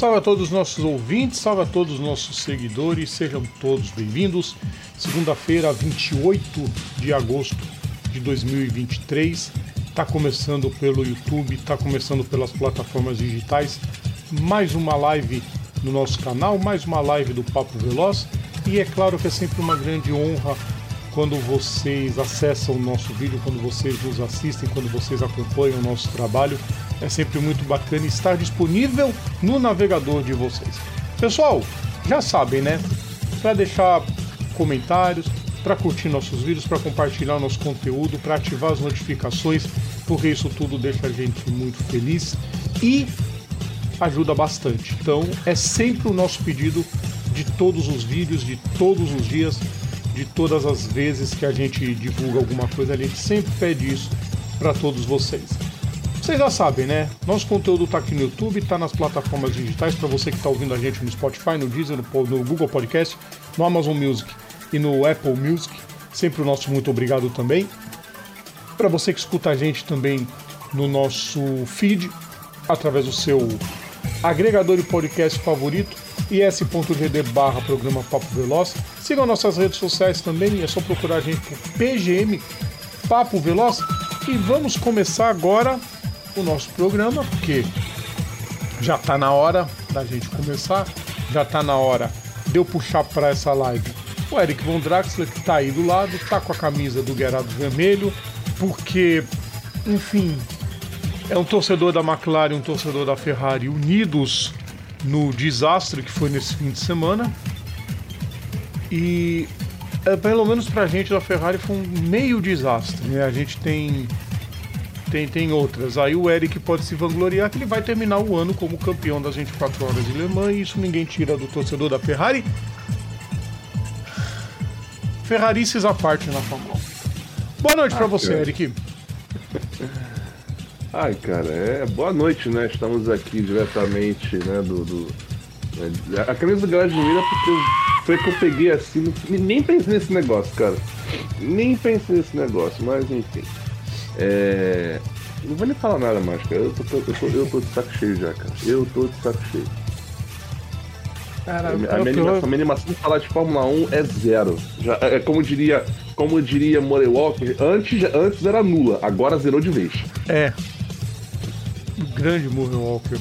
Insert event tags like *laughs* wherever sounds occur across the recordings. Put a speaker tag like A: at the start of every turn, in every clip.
A: Salve a todos os nossos ouvintes, salve a todos os nossos seguidores, sejam todos bem-vindos. Segunda-feira, 28 de agosto de 2023. Está começando pelo YouTube, está começando pelas plataformas digitais. Mais uma live no nosso canal, mais uma live do Papo Veloz. E é claro que é sempre uma grande honra quando vocês acessam o nosso vídeo, quando vocês nos assistem, quando vocês acompanham o nosso trabalho. É sempre muito bacana estar disponível no navegador de vocês. Pessoal, já sabem, né? Para deixar comentários, para curtir nossos vídeos, para compartilhar nosso conteúdo, para ativar as notificações, porque isso tudo deixa a gente muito feliz e ajuda bastante. Então, é sempre o nosso pedido de todos os vídeos, de todos os dias, de todas as vezes que a gente divulga alguma coisa, a gente sempre pede isso para todos vocês. Vocês já sabem, né? Nosso conteúdo está aqui no YouTube, está nas plataformas digitais para você que está ouvindo a gente no Spotify, no Deezer, no, no Google Podcast, no Amazon Music e no Apple Music. Sempre o nosso muito obrigado também. Para você que escuta a gente também no nosso feed, através do seu agregador de podcast favorito, is.gd barra programa Papo Veloz. Sigam nossas redes sociais também, é só procurar a gente por PGM Papo Veloz. E vamos começar agora o nosso programa, porque já está na hora da gente começar, já está na hora de eu puxar para essa live o Eric Von Draxler, que está aí do lado, está com a camisa do Guerrado Vermelho, porque, enfim, é um torcedor da McLaren, um torcedor da Ferrari unidos no desastre que foi nesse fim de semana. E é, pelo menos pra gente da Ferrari foi um meio desastre. Né? A gente tem, tem, tem outras. Aí o Eric pode se vangloriar que ele vai terminar o ano como campeão das 24 horas de Le Mans e isso ninguém tira do torcedor da Ferrari. Ferrarices à parte na Fórmula 1. Boa noite ah, para você, cara. Eric. *laughs*
B: Ai, cara, é boa noite, né? Estamos aqui diretamente, né, do. do né, a camisa do Garage Mira porque foi que eu peguei assim, nem pensei nesse negócio, cara. Nem pensei nesse negócio, mas enfim. É... Não vou nem falar nada mais, cara. Eu tô, eu tô, eu tô de saco cheio já, cara. Eu tô de saco cheio. Cara, a, minha, animação, minha animação de falar de Fórmula 1 é zero. Já, é, é como diria, como diria Murray Walker, antes, antes era nula, agora zerou de vez.
A: É. Grande Murray Walker.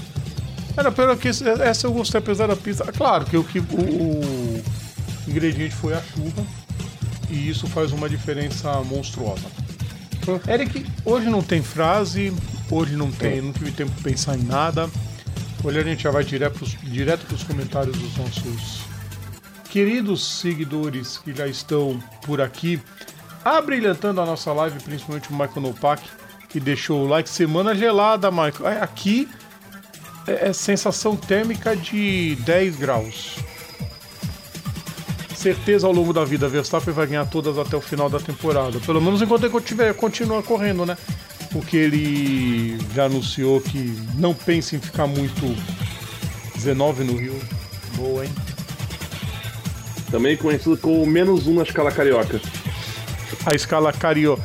A: Era pelo que essa eu gostei, apesar da pista. Claro que o, que, o, o ingrediente foi a chuva. E isso faz uma diferença monstruosa. *laughs* Eric, hoje não tem frase, hoje não tem, não tive tempo de pensar em nada. Hoje a gente já vai direto para os comentários dos nossos queridos seguidores que já estão por aqui, abrilhantando a nossa live, principalmente o Michael Nopak, que deixou o like. Semana gelada, Michael. É, aqui é, é sensação térmica de 10 graus. Certeza ao longo da vida, Verstappen vai ganhar todas até o final da temporada. Pelo menos enquanto ele continuar continua correndo, né? porque ele já anunciou que não pensa em ficar muito 19 no Rio. Boa, hein?
B: Também conhecido como menos um na escala carioca.
A: A escala cario...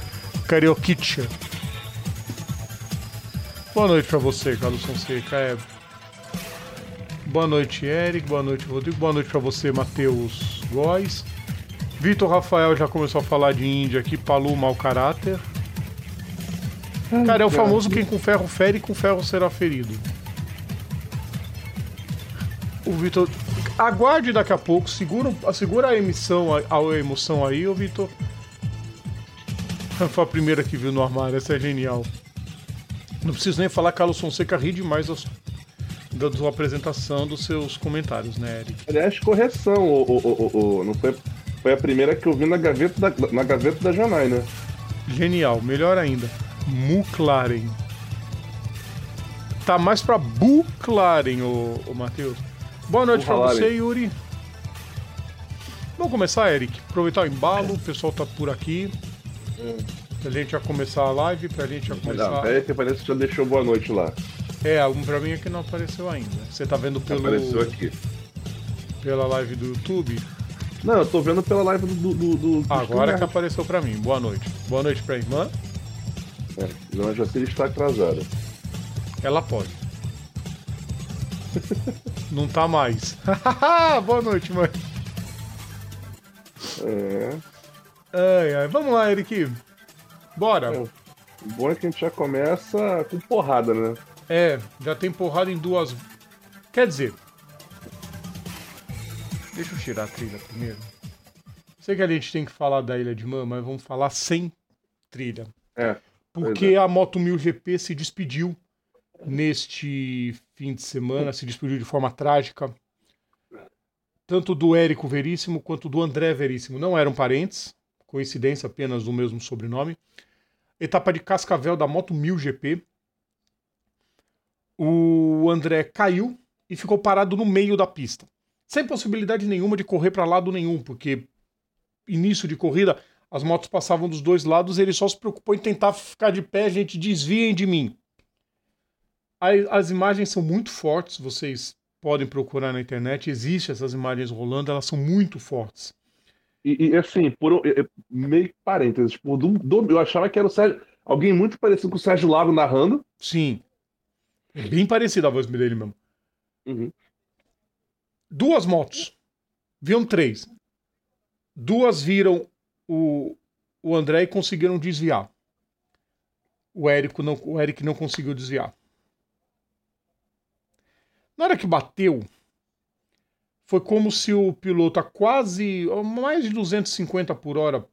A: carioquitia. Boa noite para você, Carlos Fonseca. É... Boa noite, Eric. Boa noite, Rodrigo. Boa noite para você, Matheus Vitor Rafael já começou a falar de Índia aqui. Palu, mau caráter. Cara, é o famoso quem com ferro fere, com ferro será ferido. O Vitor. Aguarde daqui a pouco, segura, segura a emissão, a, a emoção aí, ô Vitor. Foi a primeira que viu no armário, essa é genial. Não preciso nem falar, Carlos Fonseca ri demais das, da sua apresentação, dos seus comentários, né, Eric?
B: Aliás, correção, o, o, o, não foi, foi a primeira que eu vi na gaveta da, na gaveta da Janai, né?
A: Genial, melhor ainda. McLaren. Tá mais pra Buclaren, o, o Matheus. Boa noite pra você, Yuri. Vamos começar, Eric. Aproveitar o embalo, o pessoal tá por aqui. Hum. Pra gente já começar a live, pra gente já começar. Não,
B: pera que parece que já deixou boa noite lá.
A: É, um pra mim é que não apareceu ainda. Você tá vendo pelo.
B: Apareceu aqui.
A: Pela live do YouTube?
B: Não, eu tô vendo pela live do. do, do
A: Agora que apareceu pra mim. Boa noite. Boa noite pra irmã.
B: É, Dona Jacira está atrasada.
A: Ela pode. *laughs* Não tá mais. *laughs* Boa noite, mãe.
B: É.
A: Ai, ai. Vamos lá, Eric. Bora.
B: É. O bom é que a gente já começa com porrada, né?
A: É, já tem porrada em duas. Quer dizer. Deixa eu tirar a trilha primeiro. Sei que a gente tem que falar da Ilha de Man, mas vamos falar sem trilha.
B: É.
A: Porque
B: é.
A: a Moto 1000 GP se despediu neste fim de semana, se despediu de forma trágica. Tanto do Érico Veríssimo quanto do André Veríssimo. Não eram parentes, coincidência apenas do mesmo sobrenome. Etapa de Cascavel da Moto 1000 GP. O André caiu e ficou parado no meio da pista. Sem possibilidade nenhuma de correr para lado nenhum, porque início de corrida as motos passavam dos dois lados, ele só se preocupou em tentar ficar de pé, gente, desviem de mim. As imagens são muito fortes, vocês podem procurar na internet, existem essas imagens rolando, elas são muito fortes.
B: E, e assim, por meio parênteses, tipo, do, do, eu achava que era o Sérgio, alguém muito parecido com o Sérgio Lago narrando.
A: Sim. É bem parecida a voz dele mesmo.
B: Uhum.
A: Duas motos. Viam três. Duas viram o, o André e conseguiram desviar. O Érico não, o Eric não conseguiu desviar. Na hora que bateu, foi como se o piloto a quase mais de 250 por hora,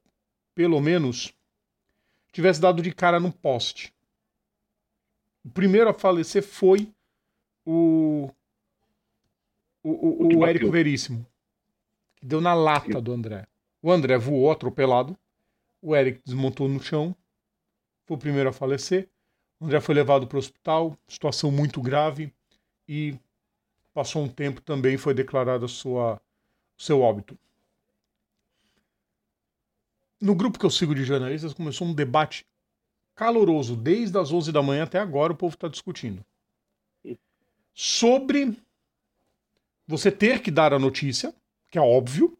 A: pelo menos, tivesse dado de cara no poste. O primeiro a falecer foi o o, o, o Érico Veríssimo, que deu na lata do André. O André voou atropelado, o Eric desmontou no chão, foi o primeiro a falecer. O André foi levado para o hospital, situação muito grave, e Passou um tempo também foi declarado sua seu óbito. No grupo que eu sigo de jornalistas começou um debate caloroso desde as 11 da manhã até agora o povo está discutindo sobre você ter que dar a notícia, que é óbvio.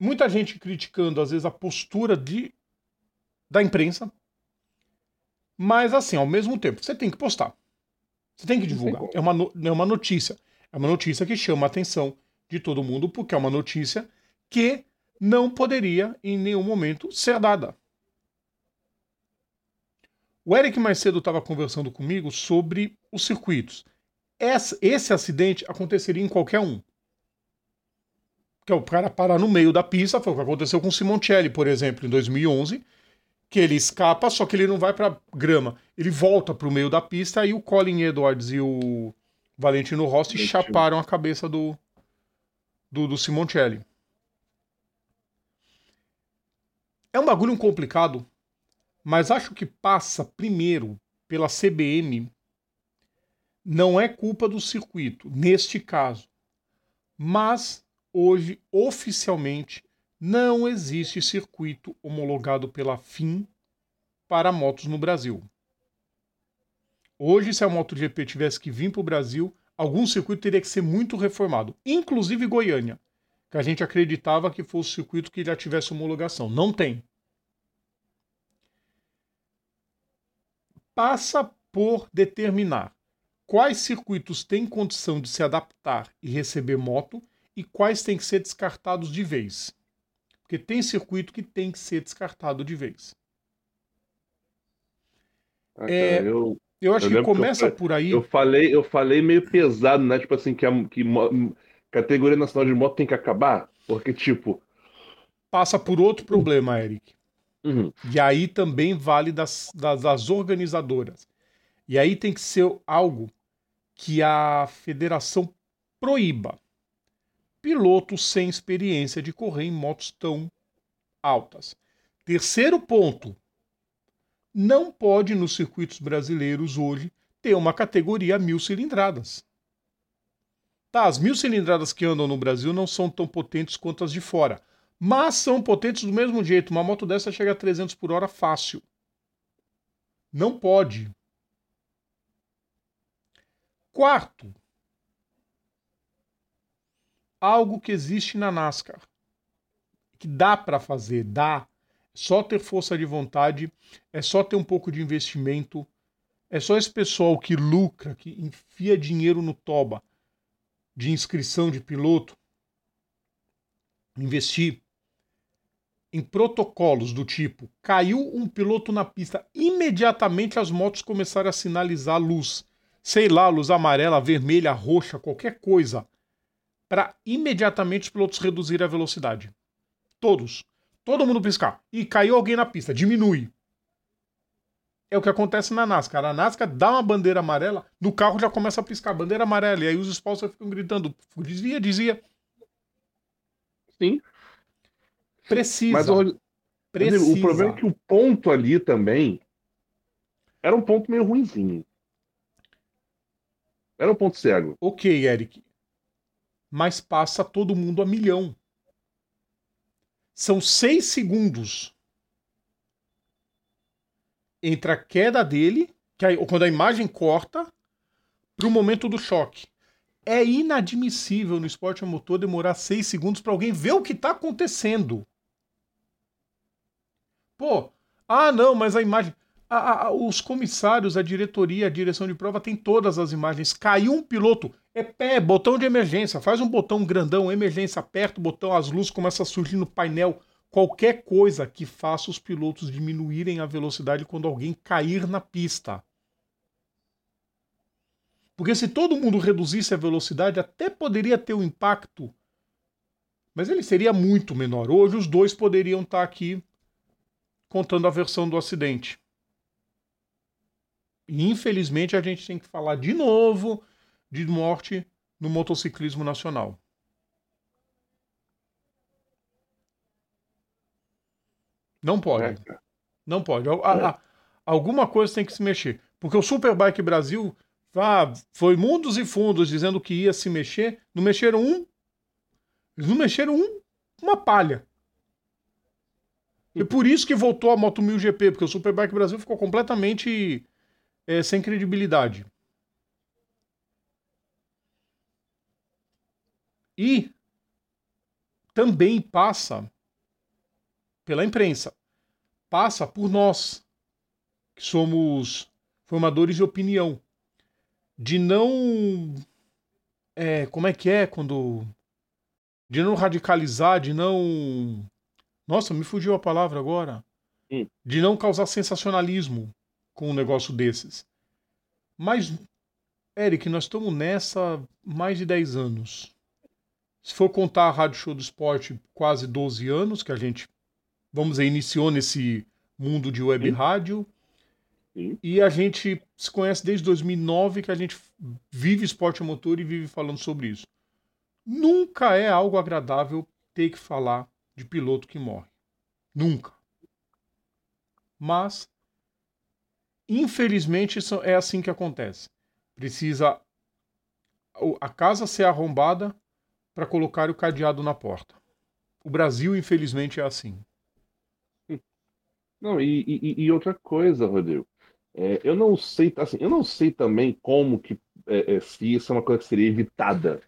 A: Muita gente criticando às vezes a postura de da imprensa, mas assim, ao mesmo tempo, você tem que postar. Você tem que divulgar. É uma, é uma notícia. É uma notícia que chama a atenção de todo mundo, porque é uma notícia que não poderia em nenhum momento ser dada. O Eric mais cedo estava conversando comigo sobre os circuitos. Esse, esse acidente aconteceria em qualquer um. Que é o cara parar no meio da pista, foi o que aconteceu com o Simoncelli, por exemplo, em 2011, que ele escapa, só que ele não vai para grama. Ele volta para o meio da pista e o Colin Edwards e o Valentino Rossi chaparam a cabeça do, do, do Simoncelli. É um bagulho complicado, mas acho que passa primeiro pela CBM. Não é culpa do circuito, neste caso. Mas hoje, oficialmente, não existe circuito homologado pela FIM para motos no Brasil. Hoje, se a MotoGP tivesse que vir para o Brasil, algum circuito teria que ser muito reformado, inclusive Goiânia, que a gente acreditava que fosse o circuito que já tivesse homologação. Não tem. Passa por determinar quais circuitos têm condição de se adaptar e receber moto e quais têm que ser descartados de vez. Porque tem circuito que tem que ser descartado de vez.
B: Ah, é, eu,
A: eu acho eu que começa
B: que eu,
A: por aí.
B: Eu falei, eu falei meio pesado, né? Tipo assim, que a que categoria nacional de moto tem que acabar. Porque, tipo.
A: Passa por outro problema, Eric.
B: Uhum.
A: E aí também vale das, das, das organizadoras. E aí tem que ser algo que a federação proíba pilotos sem experiência de correr em motos tão altas. Terceiro ponto: não pode nos circuitos brasileiros hoje ter uma categoria mil cilindradas. Tá, as mil cilindradas que andam no Brasil não são tão potentes quanto as de fora, mas são potentes do mesmo jeito. Uma moto dessa chega a 300 por hora fácil. Não pode. Quarto, algo que existe na NASCAR. Que dá para fazer, dá. É só ter força de vontade, é só ter um pouco de investimento É só esse pessoal que lucra, que enfia dinheiro no toba de inscrição de piloto, investir em protocolos do tipo: caiu um piloto na pista, imediatamente as motos começaram a sinalizar luz, sei lá, luz amarela, vermelha, roxa, qualquer coisa, para imediatamente os pilotos reduzirem a velocidade. Todos. Todo mundo piscar. E caiu alguém na pista, diminui. É o que acontece na NASCAR. A NASCAR dá uma bandeira amarela, no carro já começa a piscar bandeira amarela. E aí os sponsors ficam gritando: desvia, dizia.
B: Sim.
A: Precisa.
B: Mas o, Precisa. o problema é que o ponto ali também era um ponto meio ruimzinho. Era um ponto cego.
A: Ok, Eric. Mas passa todo mundo a milhão. São seis segundos entre a queda dele, que aí, quando a imagem corta, para o momento do choque. É inadmissível no esporte a motor demorar seis segundos para alguém ver o que está acontecendo. Pô, ah, não, mas a imagem. A, a, os comissários, a diretoria, a direção de prova tem todas as imagens. Caiu um piloto, é pé, botão de emergência. Faz um botão grandão, emergência, aperta o botão, as luzes começam a surgir no painel. Qualquer coisa que faça os pilotos diminuírem a velocidade quando alguém cair na pista. Porque se todo mundo reduzisse a velocidade, até poderia ter um impacto, mas ele seria muito menor. Hoje os dois poderiam estar aqui contando a versão do acidente. E infelizmente a gente tem que falar de novo de morte no motociclismo nacional. Não pode. É. Não pode. A, alguma coisa tem que se mexer. Porque o Superbike Brasil ah, foi mundos e fundos dizendo que ia se mexer. Não mexeram um. Eles não mexeram um, uma palha. E por isso que voltou a Moto 1000 GP, porque o Superbike Brasil ficou completamente é, sem credibilidade. E também passa pela imprensa, passa por nós, que somos formadores de opinião, de não. É, como é que é quando. De não radicalizar, de não nossa, me fugiu a palavra agora. Hum. De não causar sensacionalismo com um negócio desses. Mas, Eric, nós estamos nessa mais de 10 anos. Se for contar a Rádio Show do Esporte, quase 12 anos que a gente, vamos dizer, iniciou nesse mundo de web Sim. rádio. Sim. E a gente se conhece desde 2009 que a gente vive esporte a motor e vive falando sobre isso. Nunca é algo agradável ter que falar de piloto que morre. Nunca. Mas, infelizmente, é assim que acontece. Precisa a casa ser arrombada para colocar o cadeado na porta. O Brasil, infelizmente, é assim.
B: Não, e, e, e outra coisa, Rodrigo. É, eu não sei, assim, eu não sei também como que é, é, se isso é uma coisa que seria evitada.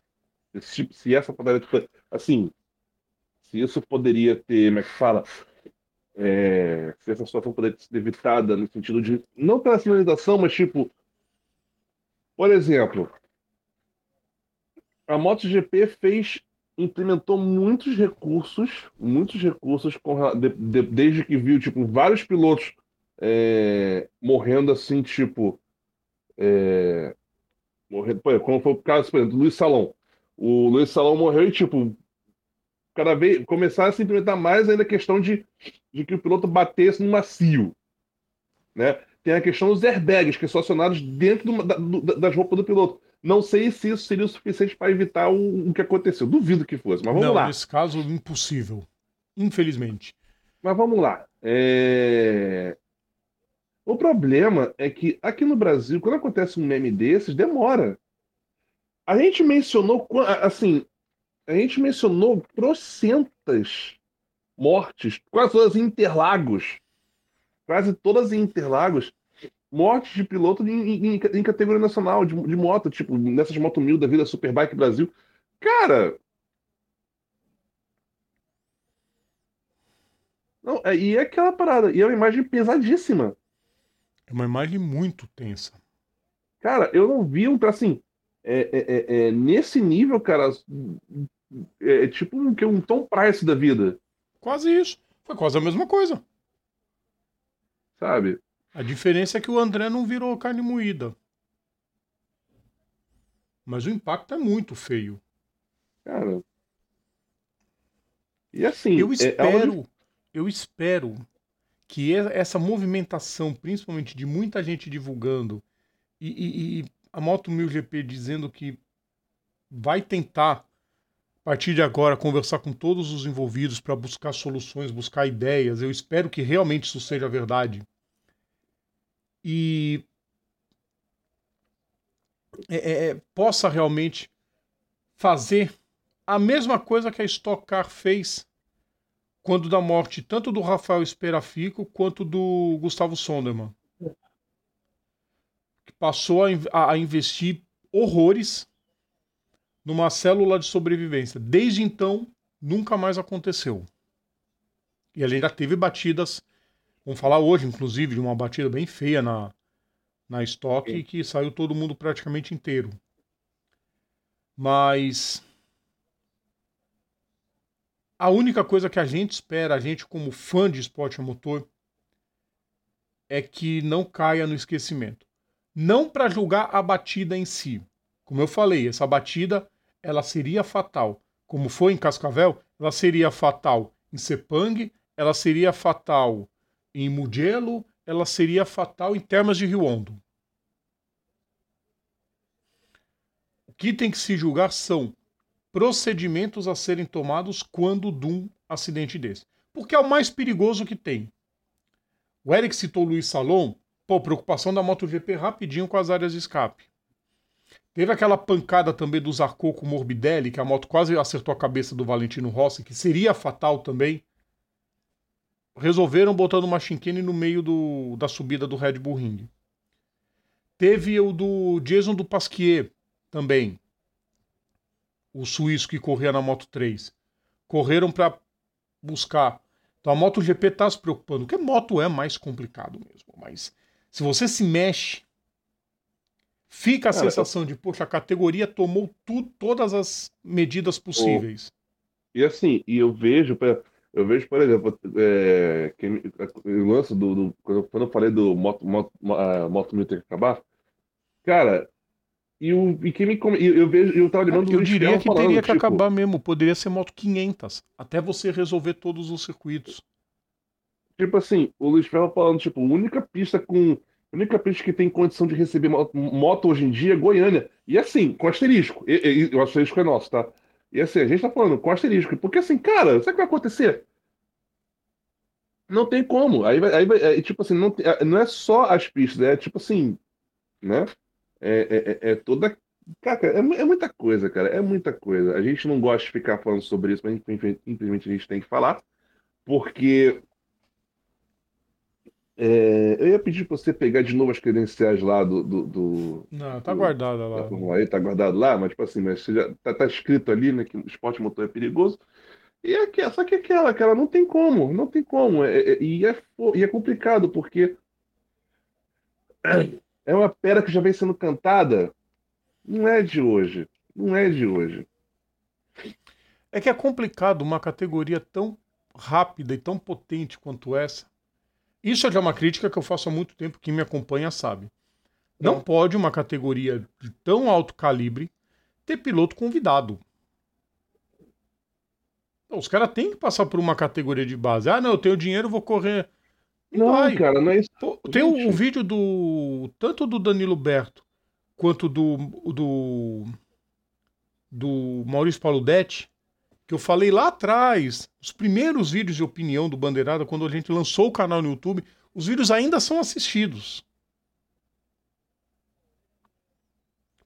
B: Se, se essa poderia, tipo, assim, se isso poderia ter, como é que fala? É, se essa situação poderia ser evitada no sentido de, não pela sinalização, mas tipo, por exemplo, a MotoGP fez, implementou muitos recursos, muitos recursos com, de, de, desde que viu, tipo, vários pilotos é, morrendo assim, tipo, é, morrendo, como foi o caso, por exemplo, do Luiz Salom. O Luiz Salom morreu e, tipo, cada vez começar a se implementar mais ainda a questão de, de que o piloto batesse no macio. Né? Tem a questão dos airbags, que são acionados dentro do, da, do, das roupas do piloto. Não sei se isso seria o suficiente para evitar o, o, que aconteceu. Duvido que fosse, mas vamos Não, lá.
A: Nesse caso, impossível. Infelizmente.
B: Mas vamos lá. É... O problema é que aqui no Brasil, quando acontece um meme desses, demora. A gente mencionou, assim, a gente mencionou trocentas mortes, quase todas em Interlagos, quase todas em Interlagos, mortes de piloto em, em, em categoria nacional de, de, moto, tipo nessas moto mil da vida Superbike Brasil. Cara, não, é, e é aquela parada, e é uma imagem pesadíssima.
A: É uma imagem muito tensa.
B: Cara, eu não vi um. Assim, é, é, é, é nesse nível, cara, é, é tipo um, um Tom Price da vida.
A: Quase isso. Foi quase a mesma coisa.
B: Sabe?
A: A diferença é que o André não virou carne moída. Mas o impacto é muito feio.
B: Cara. E assim.
A: Eu é, espero, é, eu espero que essa movimentação, principalmente de muita gente divulgando e, e, e a Moto 1000 GP dizendo que vai tentar, a partir de agora, conversar com todos os envolvidos para buscar soluções, buscar ideias. Eu espero que realmente isso seja verdade. E é, é, é possa realmente fazer a mesma coisa que a Stock Car fez quando da morte tanto do Rafael Esperafico quanto do Gustavo Sonderman. Passou a, a investir horrores numa célula de sobrevivência. Desde então, nunca mais aconteceu. E ele ainda teve batidas, vamos falar hoje, inclusive, de uma batida bem feia na, na estoque, que saiu todo mundo praticamente inteiro. Mas a única coisa que a gente espera, a gente como fã de esporte a motor, é que não caia no esquecimento. Não para julgar a batida em si. Como eu falei, essa batida ela seria fatal. Como foi em Cascavel, ela seria fatal em Sepang, ela seria fatal em Mugello, ela seria fatal em Termas de Rio Hondo. O que tem que se julgar são procedimentos a serem tomados quando de um acidente desse. Porque é o mais perigoso que tem. O Eric citou Luiz Salom, pô, preocupação da MotoGP rapidinho com as áreas de escape. Teve aquela pancada também do Zarco com Morbidelli, que a moto quase acertou a cabeça do Valentino Rossi, que seria fatal também. Resolveram botando uma chinquene no meio do, da subida do Red Bull Ring. Teve o do Jason do Pasquier também, o suíço que corria na Moto 3, correram para buscar. Então a MotoGP está se preocupando, porque moto é mais complicado mesmo, mas se você se mexe, fica a Cara, sensação eu... de, poxa, a categoria tomou tu, todas as medidas possíveis.
B: E assim, e eu vejo, eu vejo, por exemplo, é, que, o lance do, do, quando eu falei do Moto, moto, moto Mil ter que acabar, cara, e, o, e quem me eu vejo, eu tava lembrando
A: Eu diria que falando, teria que tipo, acabar mesmo, poderia ser moto 500, até você resolver todos os circuitos.
B: Tipo assim, o Luiz Ferro falando, tipo, única pista com única pista que tem condição de receber moto, hoje em dia é Goiânia. E assim, com asterisco. E, e, o asterisco é nosso, tá? E assim, a gente tá falando com asterisco. Porque assim, cara, sabe o que vai acontecer? Não tem como. Aí vai, aí vai é, tipo assim, não, não é só as pistas, é tipo assim, né? É, é, é, é toda. Cara, é, é, muita coisa, cara. É muita coisa. A gente não gosta de ficar falando sobre isso, mas infelizmente a gente tem que falar, porque. É, eu ia pedir para você pegar de novo as credenciais lá do. do, do
A: não, tá do, guardada lá.
B: Aí tá guardado lá, mas tipo assim, mas já tá, tá escrito ali, né, que o esporte motor é perigoso. E é, só que aquela, aquela não tem como, não tem como. É, é, e, é, e é complicado, porque é uma pera que já vem sendo cantada. Não é de hoje. Não é de hoje.
A: É que é complicado uma categoria tão rápida e tão potente quanto essa. Isso é já uma crítica que eu faço há muito tempo, quem me acompanha sabe. Não, Não pode uma categoria de tão alto calibre ter piloto convidado. Os caras têm que passar por uma categoria de base. Ah, não, eu tenho dinheiro, vou correr
B: não, vai. cara, não é isso.
A: Pô, tem um, um, vídeo do. Tanto do Danilo Berto quanto do. do. do Maurício Paulo Detti, que eu falei lá atrás, os primeiros vídeos de opinião do Bandeirada, quando a gente lançou o canal no YouTube, os vídeos ainda são assistidos.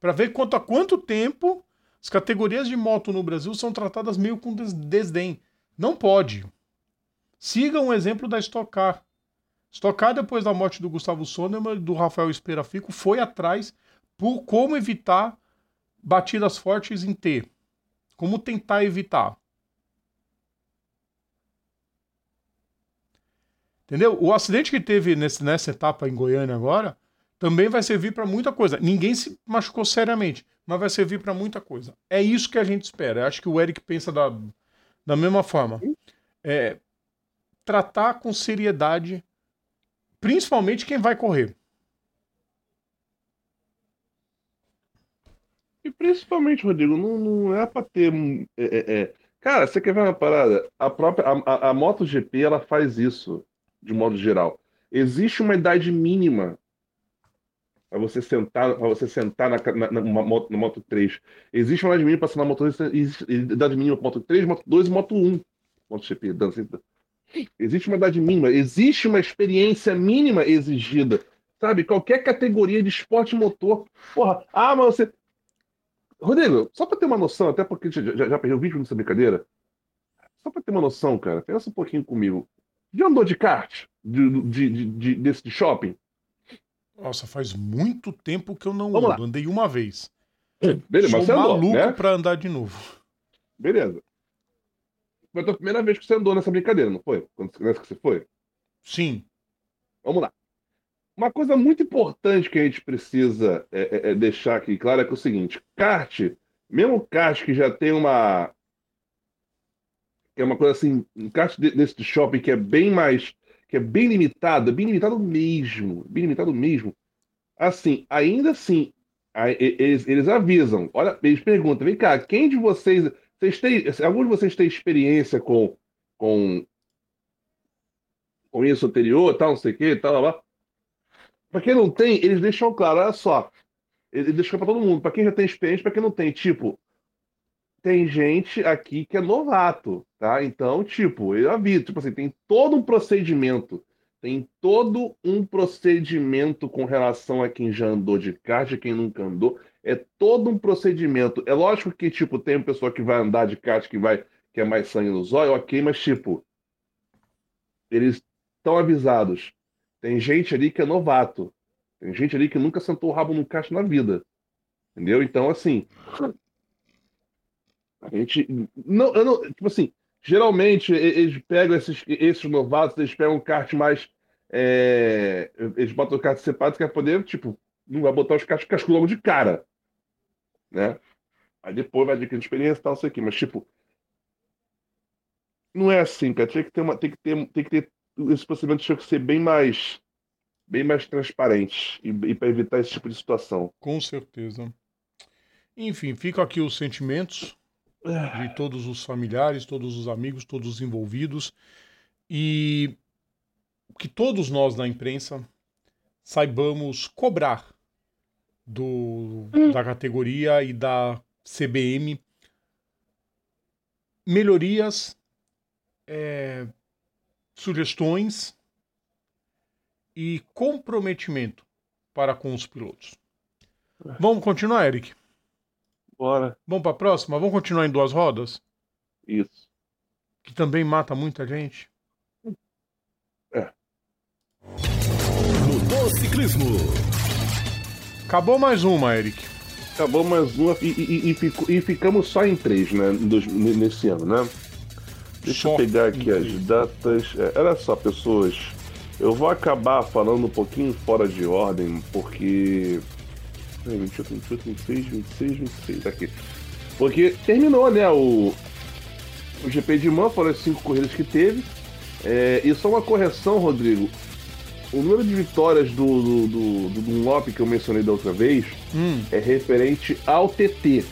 A: Para ver quanto a quanto tempo as categorias de moto no Brasil são tratadas meio com desdém. Não pode. Sigam o exemplo da Stock Car. Stock depois da morte do Gustavo Sonderman e do Rafael Esperafico, foi atrás por como evitar batidas fortes em T. Como tentar evitar. Entendeu? O acidente que teve nesse, nessa etapa em Goiânia agora também vai servir para muita coisa. Ninguém se machucou seriamente, mas vai servir para muita coisa. É isso que a gente espera. Eu acho que o Eric pensa da, da mesma forma. É, tratar com seriedade, principalmente quem vai correr.
B: E principalmente, Rodrigo, não, não é pra ter. é, é, é. Cara, você quer ver uma parada? A própria a, a, MotoGP ela faz isso de modo geral. Existe uma idade mínima para você sentar, para você sentar na, na, na, moto, na Moto 3. Existe uma idade mínima para ser na Moto 3, existe idade mínima para Moto 3, Moto 2 e Moto 1. MotoGP, dança. Existe uma idade mínima, existe uma experiência mínima exigida. Sabe? Qualquer categoria de esporte motor. Porra, ah, mas você. Rodrigo, só para ter uma noção, até porque já, já, já perdi o vídeo nessa brincadeira. Só para ter uma noção, cara, pensa um pouquinho comigo. Já andou de kart? De, de, de, de, desse de shopping?
A: Nossa, faz muito tempo que eu não Vamos ando. Lá. Andei uma vez.
B: Beleza,
A: Sou
B: mas você
A: maluco
B: andou, né?
A: pra andar de novo.
B: Beleza. Foi a primeira vez que você andou nessa brincadeira, não foi? Quando nessa que você foi?
A: Sim.
B: Vamos lá. Uma coisa muito importante que a gente precisa é, é, é deixar aqui claro é que é o seguinte: kart, mesmo kart que já tem uma. é uma coisa assim, um kart desse de shopping que é bem mais. que é bem limitado, bem limitado mesmo. Bem limitado mesmo. Assim, ainda assim, eles, eles avisam. Olha, eles perguntam: vem cá, quem de vocês. vocês têm, alguns de vocês têm experiência com. com com isso anterior, tal, não sei o que, tal, lá. Para quem não tem, eles deixam claro, olha só. Ele deixou para todo mundo. Para quem já tem experiência, para quem não tem, tipo, tem gente aqui que é novato, tá? Então, tipo, eu aviso, tipo assim, tem todo um procedimento. Tem todo um procedimento com relação a quem já andou de kart, quem nunca andou. É todo um procedimento. É lógico que, tipo, tem uma pessoa que vai andar de kart que vai que é mais sangue nos olhos, ok, mas, tipo, eles estão avisados. Tem gente ali que é novato. Tem gente ali que nunca sentou o rabo no caixa na vida. Entendeu? Então, assim. A gente. Não, eu não, tipo assim, geralmente eles pegam esses, esses novatos, eles pegam um kart mais. É, eles botam o kart separado é poder, tipo, não vai botar os carros casco logo de cara. Né? Aí depois vai adquirindo experiência e tal, isso aqui. Mas, tipo. Não é assim, cara. Tem que ter, uma, tem que ter, tem que ter esse procedimento tinha que ser bem mais bem mais transparente e, e para evitar esse tipo de situação.
A: Com certeza. Enfim, ficam aqui os sentimentos de todos os familiares, todos os amigos, todos os envolvidos e que todos nós na imprensa saibamos cobrar do, da categoria e da CBM melhorias é, sugestões e comprometimento para com os pilotos. Vamos continuar, Eric?
B: Bora.
A: Vamos para a próxima? Vamos continuar em duas rodas?
B: Isso.
A: Que também mata muita gente?
B: É.
C: Motociclismo.
A: Acabou mais uma, Eric.
B: Acabou mais uma e, e, e, fico, e ficamos só em três, né? Nesse ano, né? Deixa eu pegar aqui as datas. É, olha só, pessoas. Eu vou acabar falando um pouquinho fora de ordem, porque. 28, 28, 26, 26, 26. Aqui. Porque terminou, né? O, o GP de Man foram as cinco corridas que teve. É, e só uma correção, Rodrigo. O número de vitórias do, do, do, do Dunlop que eu mencionei da outra vez
A: hum.
B: é referente ao TT.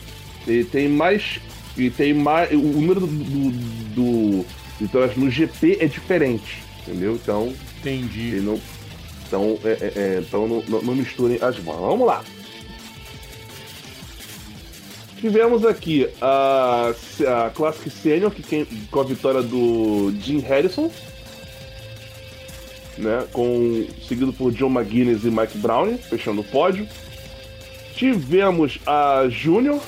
B: Ele tem mais e tem mais. O número do, do, do vitórias no GP é diferente. Entendeu? Então.
A: Entendi.
B: Não, então, é, é, é, então não, não, não misturem as mãos. Vamos lá. Tivemos aqui a, a Classic Senior, que tem, com a vitória do Jim Harrison, né, com, seguido por John McGuinness e Mike Brown, fechando o pódio. Tivemos a Júnior,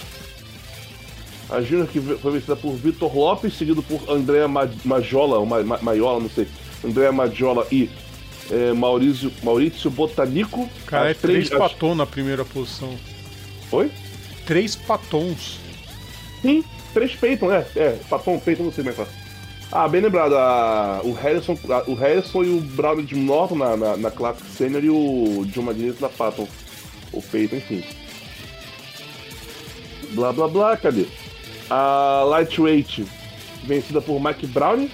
B: a Júnior que foi vencida por Vitor Lopes, seguido por Andréa Majola, ou Ma Ma Maiola, não sei. Andréa Majola e é, Maurício, Maurício Botanico.
A: Cara, é três, três patons na primeira posição.
B: Oi?
A: Três patons.
B: Sim, três peiton, é. É, paton, peiton, não sei mais fácil. Ah, bem lembrado, a, o, Harrison, a, o Harrison e o Brown de Norton na, na, na Classic Senior e o John Madrid na Patton. O peito, enfim. Blá blá blá, cadê? A Lightweight vencida por Mike Brown,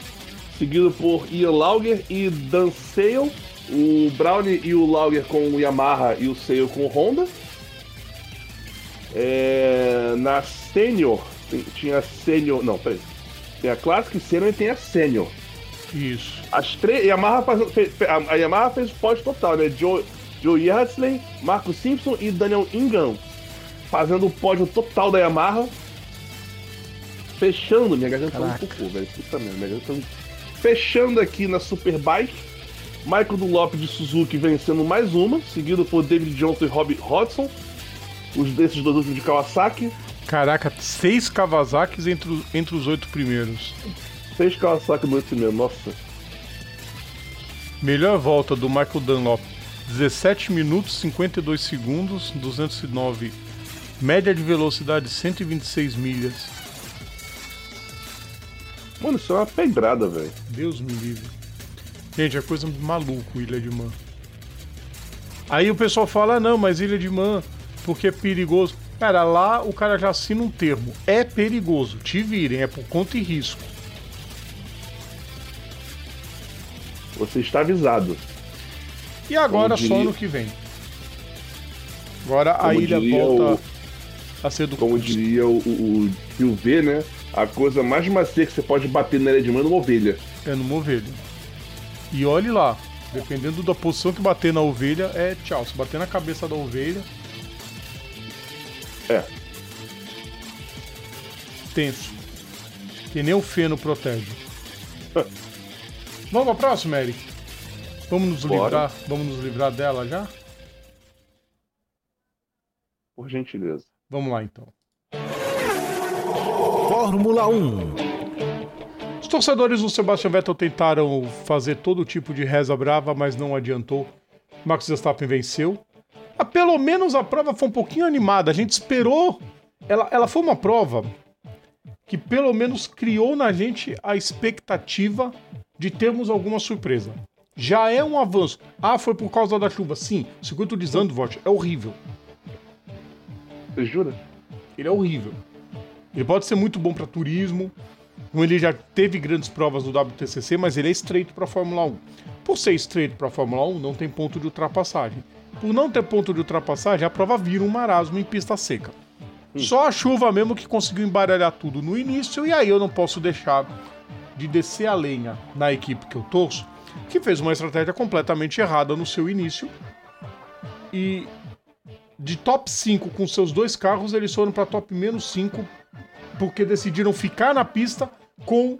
B: seguido por Ian Lauger e Dan Sale. O Brown e o Lauger com o Yamaha e o Sale com o Honda. É, na Senior, tinha a Senior. Não, peraí. Tem a Classic Senior e tem a Senior.
A: Isso.
B: As três. Yamaha faz, a Yamaha fez o pódio total, né? Joe, Joe Yardley, Marco Simpson e Daniel Ingram fazendo o pódio total da Yamaha. Fechando, minha garganta tá um pouco, velho. Puta merda, minha garganta tá... Fechando aqui na Superbike. Michael Dunlop de Suzuki vencendo mais uma, seguido por David Johnson e Rob Hodgson. Os desses dois últimos de Kawasaki.
A: Caraca, seis Kawasaki's entre, entre os oito primeiros.
B: Seis Kawasaki no oito primeiros, nossa.
A: Melhor volta do Michael Dunlop. 17 minutos 52 segundos, 209. Média de velocidade 126 milhas.
B: Mano, isso é uma pedrada, velho.
A: Deus me livre. Gente, é coisa maluco Ilha de Man. Aí o pessoal fala, ah, não, mas Ilha de Man, porque é perigoso. Cara, lá o cara já assina um termo. É perigoso. Te virem, é por conta e risco.
B: Você está avisado.
A: E agora diria... só no que vem. Agora Como a ilha volta o... a ser do
B: Como diria o, o, o V, né? A coisa mais macia que você pode bater na ilha de mãe é numa ovelha.
A: É numa ovelha. E olhe lá, dependendo da posição que bater na ovelha, é tchau. Se bater na cabeça da ovelha,
B: é.
A: Tenso. Que nem o feno protege. Vamos pra próxima, Eric? Vamos nos Bora. livrar? Vamos nos livrar dela já?
B: Por gentileza.
A: Vamos lá então.
C: Fórmula 1.
A: Os torcedores do Sebastian Vettel tentaram fazer todo tipo de reza brava, mas não adiantou. Max Verstappen venceu. Ah, pelo menos a prova foi um pouquinho animada. A gente esperou. Ela, ela foi uma prova que pelo menos criou na gente a expectativa de termos alguma surpresa. Já é um avanço. Ah, foi por causa da chuva. Sim, o circuito de Zandvoort é horrível.
B: Você jura?
A: Ele é horrível. Ele pode ser muito bom para turismo, ele já teve grandes provas no WTCC, mas ele é estreito para a Fórmula 1. Por ser estreito para a Fórmula 1, não tem ponto de ultrapassagem. Por não ter ponto de ultrapassagem, a prova vira um marasmo em pista seca. Hum. Só a chuva mesmo que conseguiu embaralhar tudo no início, e aí eu não posso deixar de descer a lenha na equipe que eu torço, que fez uma estratégia completamente errada no seu início. E de top 5 com seus dois carros, eles foram para top menos 5 porque decidiram ficar na pista com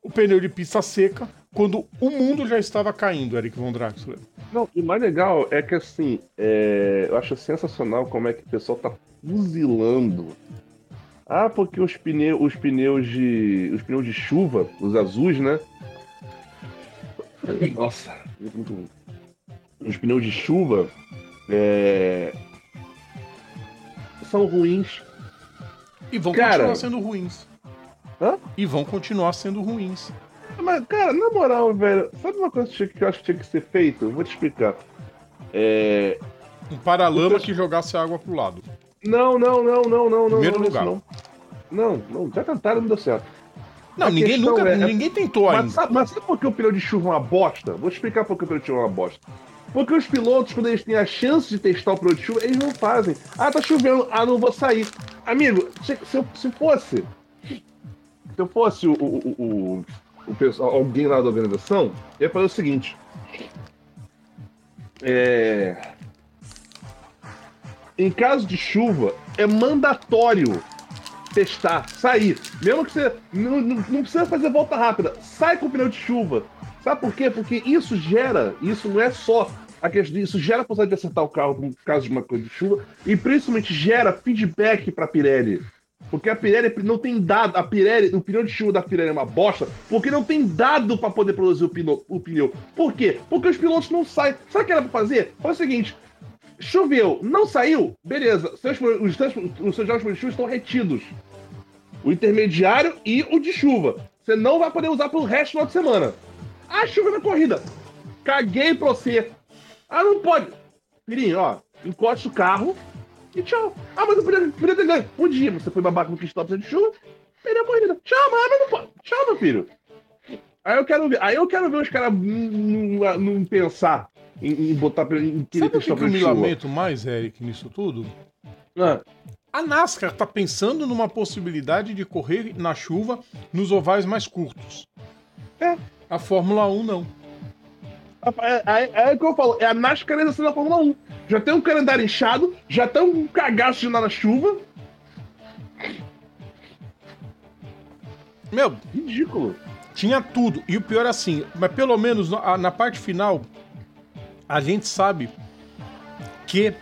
A: o pneu de pista seca quando o mundo já estava caindo, Eric Von Draxler.
B: Não, e mais legal é que assim, é... eu acho sensacional como é que o pessoal tá fuzilando. Ah, porque os pneus, os pneus de. Os pneus de chuva, os azuis, né? Nossa, muito ruim. Os pneus de chuva é... são ruins.
A: E vão Cara... continuar sendo ruins. Hã? E vão continuar sendo ruins.
B: Mas, cara, na moral, velho, sabe uma coisa que eu acho que tinha que ser feito? Eu vou te explicar. É.
A: Um paralama que jogasse água pro lado.
B: Não, não, não, não, não,
A: Primeiro
B: não.
A: lugar.
B: Não. não, não, já tentaram, não deu certo.
A: Não, A ninguém nunca, é, ninguém tentou
B: mas
A: ainda.
B: Sabe, mas sabe por que o pneu de chuva é uma bosta? Vou te explicar por que o pneu de chuva é uma bosta. Porque os pilotos, quando eles têm a chance de testar o pneu de chuva, eles não fazem. Ah, tá chovendo, ah, não vou sair. Amigo, se, se, se fosse. Se eu fosse o, o, o, o pessoal, alguém lá da organização, ia fazer o seguinte. É... Em caso de chuva, é mandatório testar, sair. Mesmo que você não, não, não, precisa fazer volta rápida, sai com o pneu de chuva. Sabe por quê? Porque isso gera, isso não é só a questão isso gera a possibilidade de acertar o carro no caso de uma coisa de chuva e principalmente gera feedback para a Pirelli. Porque a Pirelli não tem dado, a Pirelli, o pneu de chuva da Pirelli é uma bosta, porque não tem dado para poder produzir o pneu, o pneu. Por quê? Porque os pilotos não saem. Sabe o que era para fazer? Foi o seguinte: choveu, não saiu, beleza. Seus, os, os seus jogos de chuva estão retidos. O intermediário e o de chuva. Você não vai poder usar pro resto do final de semana. Ah, chuva na corrida. Caguei pra você. Ah, não pode. Filhinho, ó, encoste o carro e tchau. Ah, mas eu podia, podia ter ganho. Um dia você foi babaca no que stop de chuva, perdeu a corrida. Tchau, mas não pode. Tchau, meu filho. Aí eu quero ver, aí eu quero ver os caras não, pensar em, em botar em
A: querer Sabe o que, eu me lamento mais, Eric, nisso tudo? Ah. A NASCAR está pensando numa possibilidade de correr na chuva nos ovais mais curtos. É. A Fórmula 1 não.
B: É, é, é, o que eu falo, é a NASCARização da Fórmula 1. Já tem um calendário inchado, já tem um cagaço de na chuva.
A: Meu, ridículo. Tinha tudo. E o pior é assim, mas pelo menos na, na parte final, a gente sabe que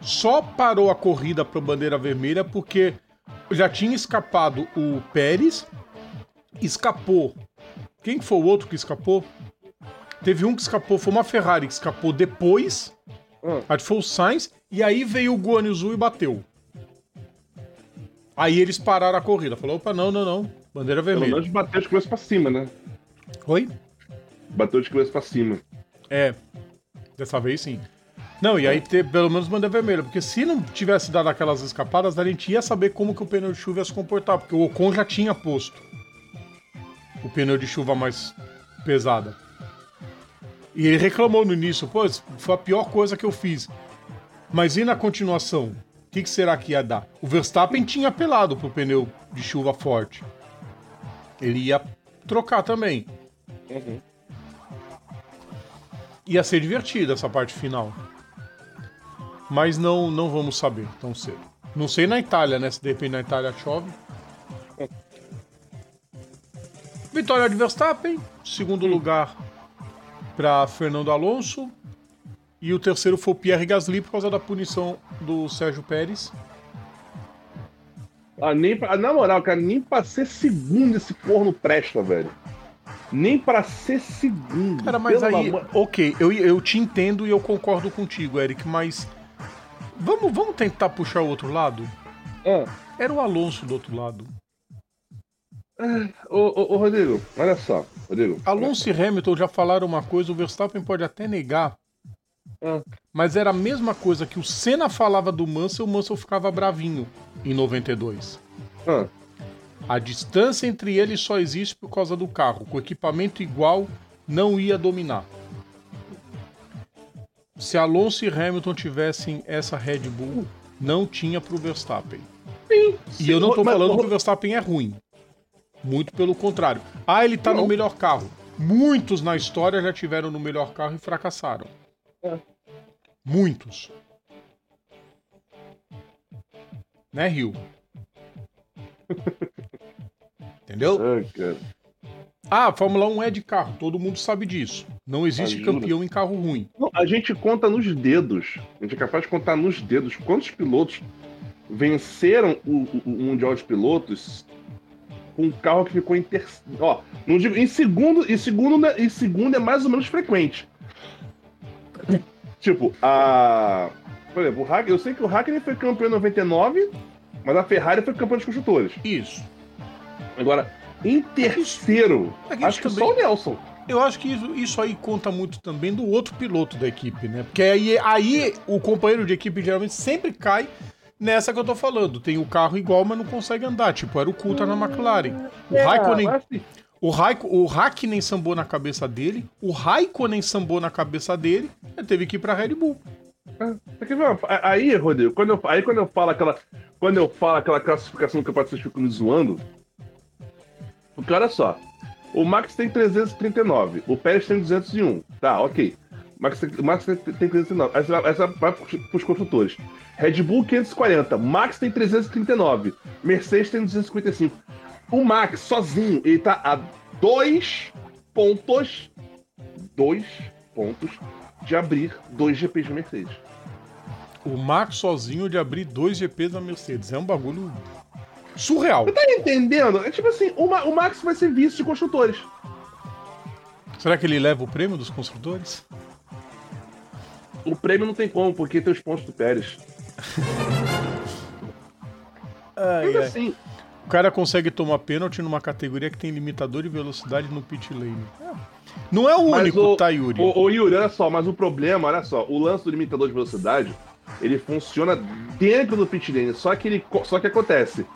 A: só parou a corrida para bandeira vermelha porque já tinha escapado o Pérez, escapou. Quem foi o outro que escapou? Teve um que escapou, foi uma Ferrari que escapou depois. Hum. Que foi o Sainz. E aí veio o Guan Yu e bateu. Aí eles pararam a corrida. Falou, opa, não, não, não. Bandeira vermelha. Pelo menos
B: bateu de cabeça pra cima, né?
A: Oi?
B: Bateu de cabeça pra cima.
A: É. Dessa vez sim. Não, e aí ter pelo menos bandeira vermelha, porque se não tivesse dado aquelas escapadas, a gente ia saber como que o pneu de chuva ia se comportar, porque o Ocon já tinha posto o pneu de chuva mais pesada. E ele reclamou no início, pô, foi a pior coisa que eu fiz. Mas e na continuação? O que, que, será que ia dar? O Verstappen tinha apelado pro pneu de chuva forte. Ele ia trocar também. Uhum. Ia ser divertida essa parte final. Mas não, não vamos saber tão cedo. Não sei na Itália, né? Se de repente na Itália chove. Vitória de Verstappen. Segundo lugar para Fernando Alonso. E o terceiro foi o Pierre Gasly por causa da punição do Sérgio Pérez.
B: Ah, nem pra, na moral, cara, nem pra ser segundo esse corno presta, velho. Nem pra ser segundo.
A: Cara, mas aí, ok, eu, eu te entendo e eu concordo contigo, Eric, mas Vamos, vamos tentar puxar o outro lado? É. Era o Alonso do outro lado.
B: Ô, ô, Rodrigo, olha só, Rodrigo.
A: Alonso e Hamilton já falaram uma coisa, o Verstappen pode até negar. É. Mas era a mesma coisa que o Senna falava do Mansell, o Mansell ficava bravinho em 92. É. A distância entre eles só existe por causa do carro. Com equipamento igual, não ia dominar se Alonso e Hamilton tivessem essa Red Bull, não tinha pro Verstappen. Sim, sim. E eu não tô mas, falando mas... que o Verstappen é ruim. Muito pelo contrário. Ah, ele tá no melhor carro. Muitos na história já tiveram no melhor carro e fracassaram. É. Muitos. Né, Rio? *laughs* Entendeu? Cara. Ah, a Fórmula 1 é de carro, todo mundo sabe disso. Não existe Ajuda. campeão em carro ruim.
B: Não, a gente conta nos dedos. A gente é capaz de contar nos dedos quantos pilotos venceram o, o, Mundial de Pilotos um carro que ficou em terceiro. Ó, não digo, em segundo, em segundo, né, em segundo é mais ou menos frequente. tipo, a. Por exemplo, o Hack, eu sei que o Hackney foi campeão em 99, mas a Ferrari foi campeão de construtores.
A: Isso.
B: Agora, em terceiro, acho que também... só o Nelson.
A: Eu acho que isso, isso, aí conta muito também do outro piloto da equipe, né? Porque aí, aí o companheiro de equipe geralmente sempre cai nessa que eu tô falando. Tem o carro igual, mas não consegue andar. Tipo, era o Coulter na McLaren. O é, Raikkonen. Assim. O, Raik, o Hakkinen sambou na cabeça dele, o Raikkonen sambou na cabeça dele, ele teve que ir pra Red Bull.
B: É, aí, Rodrigo, quando eu, aí quando eu falo aquela. Quando eu falo aquela classificação que eu vocês ficam me zoando, porque olha só, o Max tem 339, o Pérez tem 201. Tá, ok. Max tem, Max tem 339. Essa, essa vai para os construtores. Red Bull 540, Max tem 339, Mercedes tem 255. O Max sozinho, ele tá a dois pontos, dois pontos de abrir dois GPs de Mercedes.
A: O Max sozinho de abrir dois GPs da Mercedes. É um bagulho surreal.
B: Você tá entendendo? É tipo assim, o, o Max vai ser vice de construtores.
A: Será que ele leva o prêmio dos construtores?
B: O prêmio não tem como, porque tem os pontos do Pérez.
A: ai, Mas ai. assim. O cara consegue tomar pênalti numa categoria que tem limitador de velocidade no pit lane. Não é o
B: Mas
A: único,
B: o-
A: tá, Yuri?
B: Ô, ô Yuri, olha só, mas o problema, olha só, o lance do limitador de velocidade, ele funciona dentro do pit lane, só que ele só que acontece.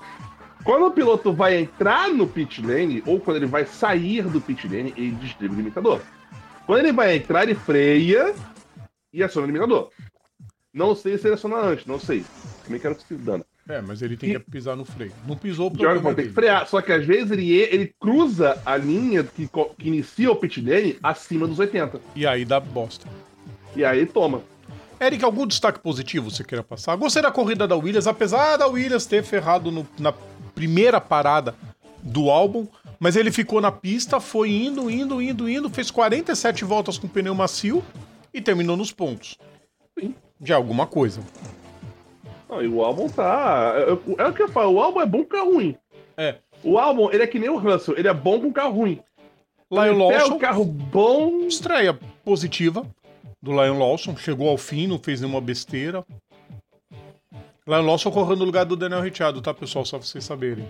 B: Quando o piloto vai entrar no pit lane, ou quando ele vai sair do pit lane, ele desliga o limitador. Quando ele vai entrar, ele freia e aciona o limitador. Não sei se ele aciona antes, não sei. Também quero que se dano.
A: É, mas ele tem que pisar no freio. Não pisou o problema
B: tem que
A: dele.
B: frear. Só que às vezes ele, ele cruza a linha que, que inicia o pit lane acima dos 80.
A: E aí dá bosta.
B: E aí toma.
A: Eric, algum destaque positivo você queira passar? Gostei da corrida da Williams, apesar da Williams ter ferrado no- na primeira parada do álbum, mas ele ficou na pista, foi indo, indo, indo, indo, fez 47 voltas com pneu macio e terminou nos pontos.
B: Sim.
A: Já é alguma coisa.
B: Não, e o álbum tá. É, é o que eu falo, o álbum é bom com carro ruim.
A: É.
B: O álbum, ele é que nem o Russell, ele é bom com carro ruim.
A: Lion
B: pega
A: Lawson,
B: o carro bom.
A: estreia positiva do Lion Lawson, chegou ao fim, não fez nenhuma besteira. Lion Lawson correndo no lugar do Daniel Ricciardo, tá, pessoal? Só pra vocês saberem.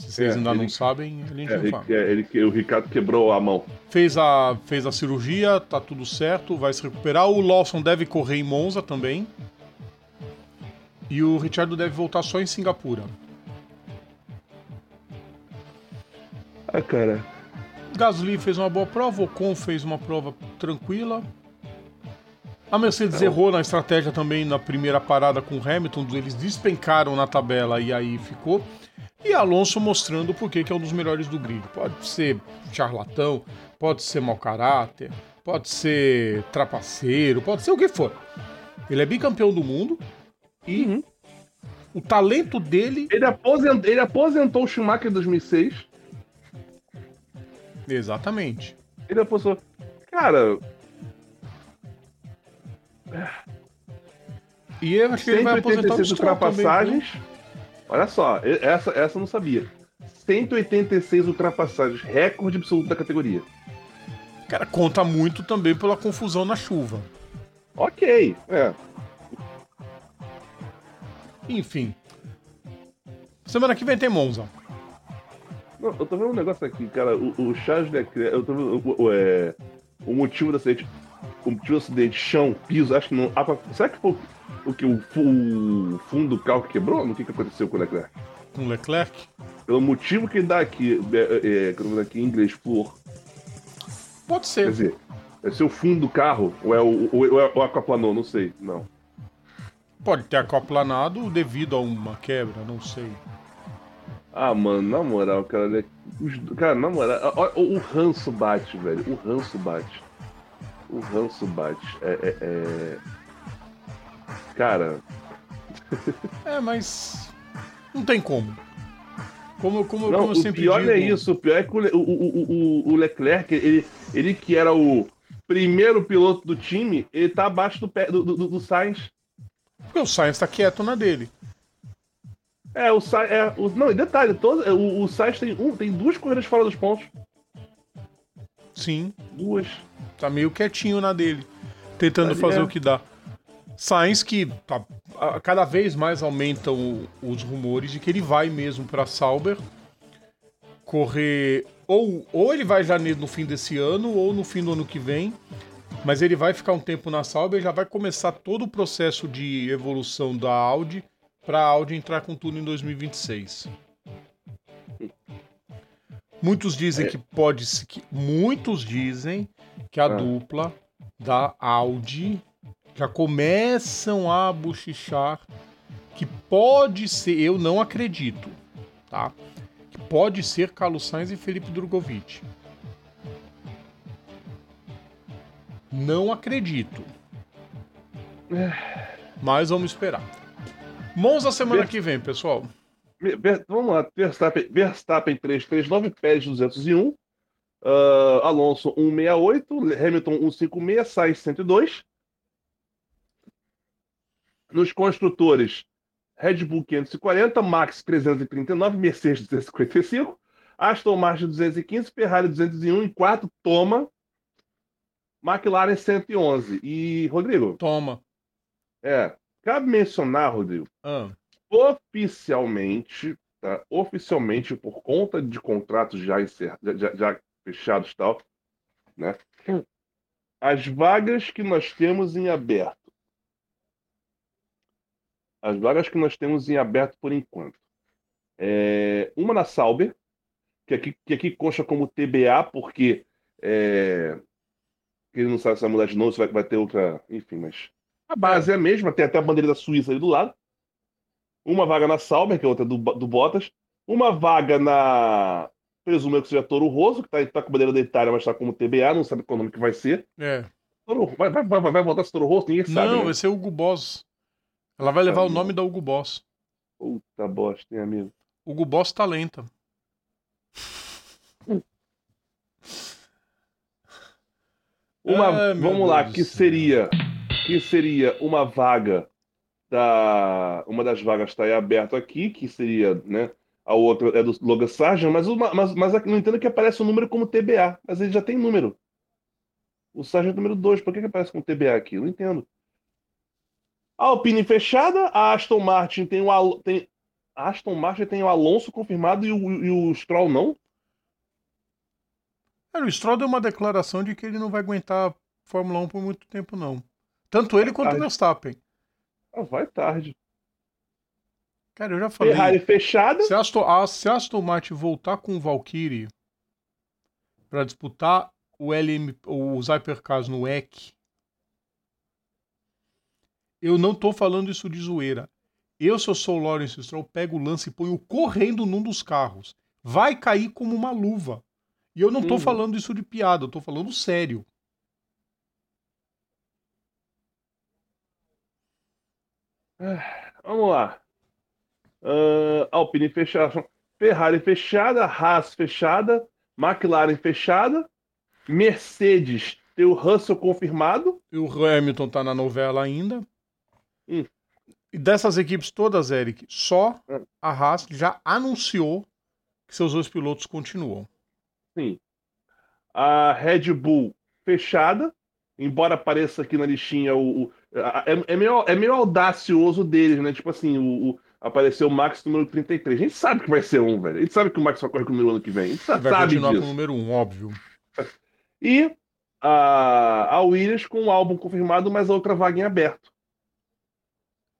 A: Se vocês
B: É,
A: ainda não
B: ele-
A: sabem, a gente
B: É,
A: não
B: ele, é, ele- o Ricardo quebrou a mão.
A: Fez a, fez a cirurgia, tá tudo certo, vai se recuperar. O Lawson deve correr em Monza também. E o Richard deve voltar só em Singapura.
B: Ah, cara.
A: Gasly fez uma boa prova, o Ocon fez uma prova tranquila. A Mercedes errou na estratégia também na primeira parada com o Hamilton, eles despencaram na tabela e aí ficou. E Alonso mostrando por que é um dos melhores do grid. Pode ser charlatão, pode ser mau caráter, pode ser trapaceiro, pode ser o que for. Ele é bicampeão do mundo e o talento dele.
B: Ele aposentou, ele aposentou o Schumacher em 2006.
A: Exatamente.
B: Ele aposentou. Cara,
A: E eu acho que ele vai aposentar o
B: 186
A: Stroll também, viu?
B: Olha só, essa, essa eu não sabia. 186 ultrapassagens, recorde absoluto da categoria.
A: Cara, conta muito também pela confusão na chuva.
B: Ok, é.
A: Enfim. Semana que vem tem Monza.
B: Não, eu tô vendo um negócio aqui, cara. O, o Charles Leclerc, eu tô vendo o, o- é, o motivo do acidente. O motivo do acidente, chão, piso, acho que não. será que foi o que o, o fundo do carro que quebrou? O que, que aconteceu com o Leclerc?
A: Com Leclerc.
B: Pelo motivo que ele dá aqui, é, é, que eu tô vendo aqui em inglês, flor.
A: Pode
B: Quer
A: ser.
B: dizer, é ser o fundo do carro, ou é o, ou é o aquaplanou, não sei. Não.
A: Pode ter acoplanado devido a uma quebra, não sei.
B: Ah, mano, na moral, cara, né, os- cara, na moral, ó, o ranço bate, velho. O ranço bate. O ranço bate. É, é, é... Cara,
A: É, mas. Não tem como. Como, como,
B: não,
A: como eu
B: o
A: sempre
B: pior
A: digo.
B: é isso. O pior é que o, o, o, o, o Leclerc, ele, ele que era o primeiro piloto do time, ele tá abaixo do, do, do, do Sainz.
A: Porque o Sainz tá quieto na dele.
B: É, o Sainz. É, o, não, e detalhe, todo, o, o Sainz tem, um, tem duas corridas fora dos pontos.
A: Sim.
B: Duas.
A: Tá meio quietinho na dele. Tentando
B: Ali
A: fazer
B: é.
A: o que dá. Sainz que tá, a- cada vez mais aumentam os rumores de que ele vai mesmo pra Sauber correr ou, ou ele vai já no fim desse ano ou no fim do ano que vem, mas ele vai ficar um tempo na Sauber e já vai começar todo o processo de evolução da Audi para a Audi entrar com tudo em 2026. Muitos dizem que pode se- que muitos dizem que a
B: Ah.
A: dupla da Audi já começam a bochichar que pode ser, eu não acredito, tá? Que pode ser Carlos Sainz e Felipe Drogovic. Não acredito. Mas vamos esperar. Monza semana
B: Ver-
A: que vem, pessoal.
B: Ver- Vamos lá, Verstappen, Verstappen 339, Pérez 201, ah, Alonso 168, Hamilton 156, Sainz 102. Nos construtores, Red Bull 540, Max 339, Mercedes 255, Aston Martin 215, Ferrari 201, em quarto, Toma, McLaren 111. E, Rodrigo,
A: Toma.
B: é, cabe mencionar, Rodrigo,
A: Ah,
B: oficialmente, tá? oficialmente, por conta de contratos já, encer... já, já fechados e tal, né? as vagas que nós temos em aberto. As vagas que nós temos em aberto por enquanto. É, uma na Sauber, que aqui, que aqui consta como TBA, porque é, ele não sabe se vai mudar de novo, se vai, vai ter outra. Enfim, mas a base é a mesma, tem até a bandeira da Suíça ali do lado. Uma vaga na Sauber, que é outra do, do Bottas. Uma vaga na. Presumo que seja Toro Rosso, que tá, tá com a bandeira da Itália, mas tá como TBA, não sabe qual nome que vai ser.
A: É.
B: Toro, vai, vai, vai, vai voltar esse Toro Rosso? Ninguém sabe.
A: Não,
B: né?
A: vai ser Hugo Boss. Ela vai levar o nome da Hugo Boss.
B: Puta bosta, hein, amigo?
A: Hugo Boss talenta.
B: Uma,
A: Ah,
B: vamos lá,
A: Deus
B: que
A: céu.
B: seria que seria uma vaga da uma das vagas está aí aberto aqui, que seria, né? A outra é do Logan Sargent, mas, uma, mas, mas não entendo que aparece o número como TBA, mas ele já tem número. O Sargent é número 2, por que, que aparece com TBA aqui? Eu não entendo. A Alpine fechada, a Aston Martin tem o Al- tem a Aston Martin tem o Alonso confirmado e o, e o Stroll não?
A: É, o Stroll deu uma declaração de que ele não vai aguentar Fórmula 1 por muito tempo, não. Tanto ele quanto o
B: Ai.
A: Verstappen.
B: Ah, vai tarde.
A: Cara, eu já falei.
B: Ferrari fechada.
A: Se a Aston, a, se a Aston Martin voltar com o Valkyrie para disputar o LM, os Hypercars no WEC, eu não tô falando isso de zoeira. Eu, se eu sou o Lawrence Stroll, pego o lance e ponho correndo num dos carros. Vai cair como uma luva. E eu não tô
B: Uhum.
A: falando isso de piada, eu tô falando sério.
B: Vamos lá. Ah, Alpine fechada, Ferrari fechada, Haas fechada, McLaren fechada, Mercedes tem o Russell confirmado.
A: E o Hamilton tá na novela ainda.
B: Hum.
A: E dessas equipes todas, Eric, só
B: Hum.
A: a Haas já anunciou que seus dois pilotos continuam.
B: Sim. A Red Bull fechada, embora apareça aqui na listinha o. o- a- é, é meio, é meio audacioso deles, né? Tipo assim, o, o- apareceu o Max número 33. A gente sabe que vai ser um, velho. A gente sabe que o Max vai correr com o número ano que vem. A gente
A: Vai
B: sabe
A: continuar
B: disso.
A: com o número um, óbvio.
B: E a, a Williams com o álbum confirmado, mas a outra vaga em aberto.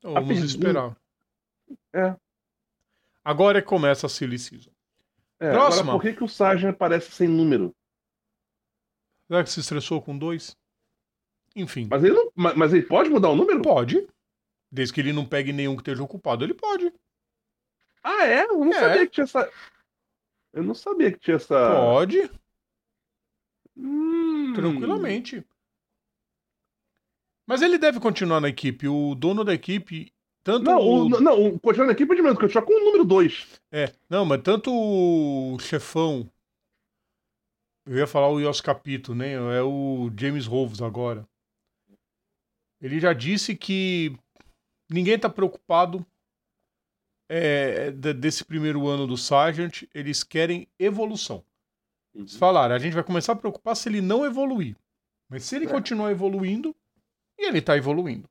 A: Então, vamos esperar.
B: É.
A: Agora é que começa a Silly Season.
B: É,
A: Próxima.
B: Agora, por que, que o Sargent aparece sem número?
A: Será que se estressou com dois? Enfim,
B: Mas ele, não, mas, mas ele pode mudar o número?
A: pode. Desde que ele não pegue nenhum que esteja ocupado, ele pode.
B: Ah, é? Eu não
A: É.
B: sabia que tinha essa. Eu não sabia que tinha essa.
A: Pode,
B: Hum.
A: tranquilamente. Mas ele deve continuar na equipe. O dono da equipe, tanto
B: Não,
A: o...
B: o, não, o continuando aqui, pode mesmo, porque eu tinha com o número 2.
A: É, não, mas tanto o chefão. Eu ia falar o Yos Capito, né? É o James Roves agora. Ele já disse que ninguém tá preocupado é, de- desse primeiro ano do Sargent. Eles querem evolução. Eles falaram, a gente vai começar a preocupar se ele não evoluir. Mas se ele
B: É.
A: continuar evoluindo, e ele tá evoluindo.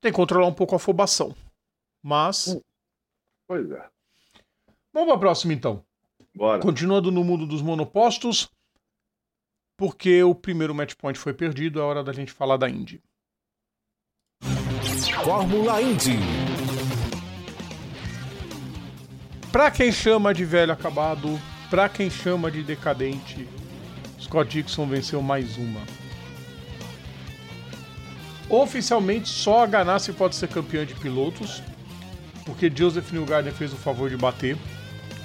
A: Tem que controlar um pouco a afobação. Mas.
B: Hum. Pois é.
A: Vamos pra próxima então.
B: Bora.
A: Continuando no mundo dos monopostos, porque o primeiro match point foi perdido, é hora da gente falar da Indy.
C: Fórmula Indy.
A: Pra quem chama de velho acabado, pra quem chama de decadente, Scott Dixon venceu mais uma. Oficialmente, só a Ganassi pode ser campeã de pilotos, porque Joseph Newgarden fez o favor de bater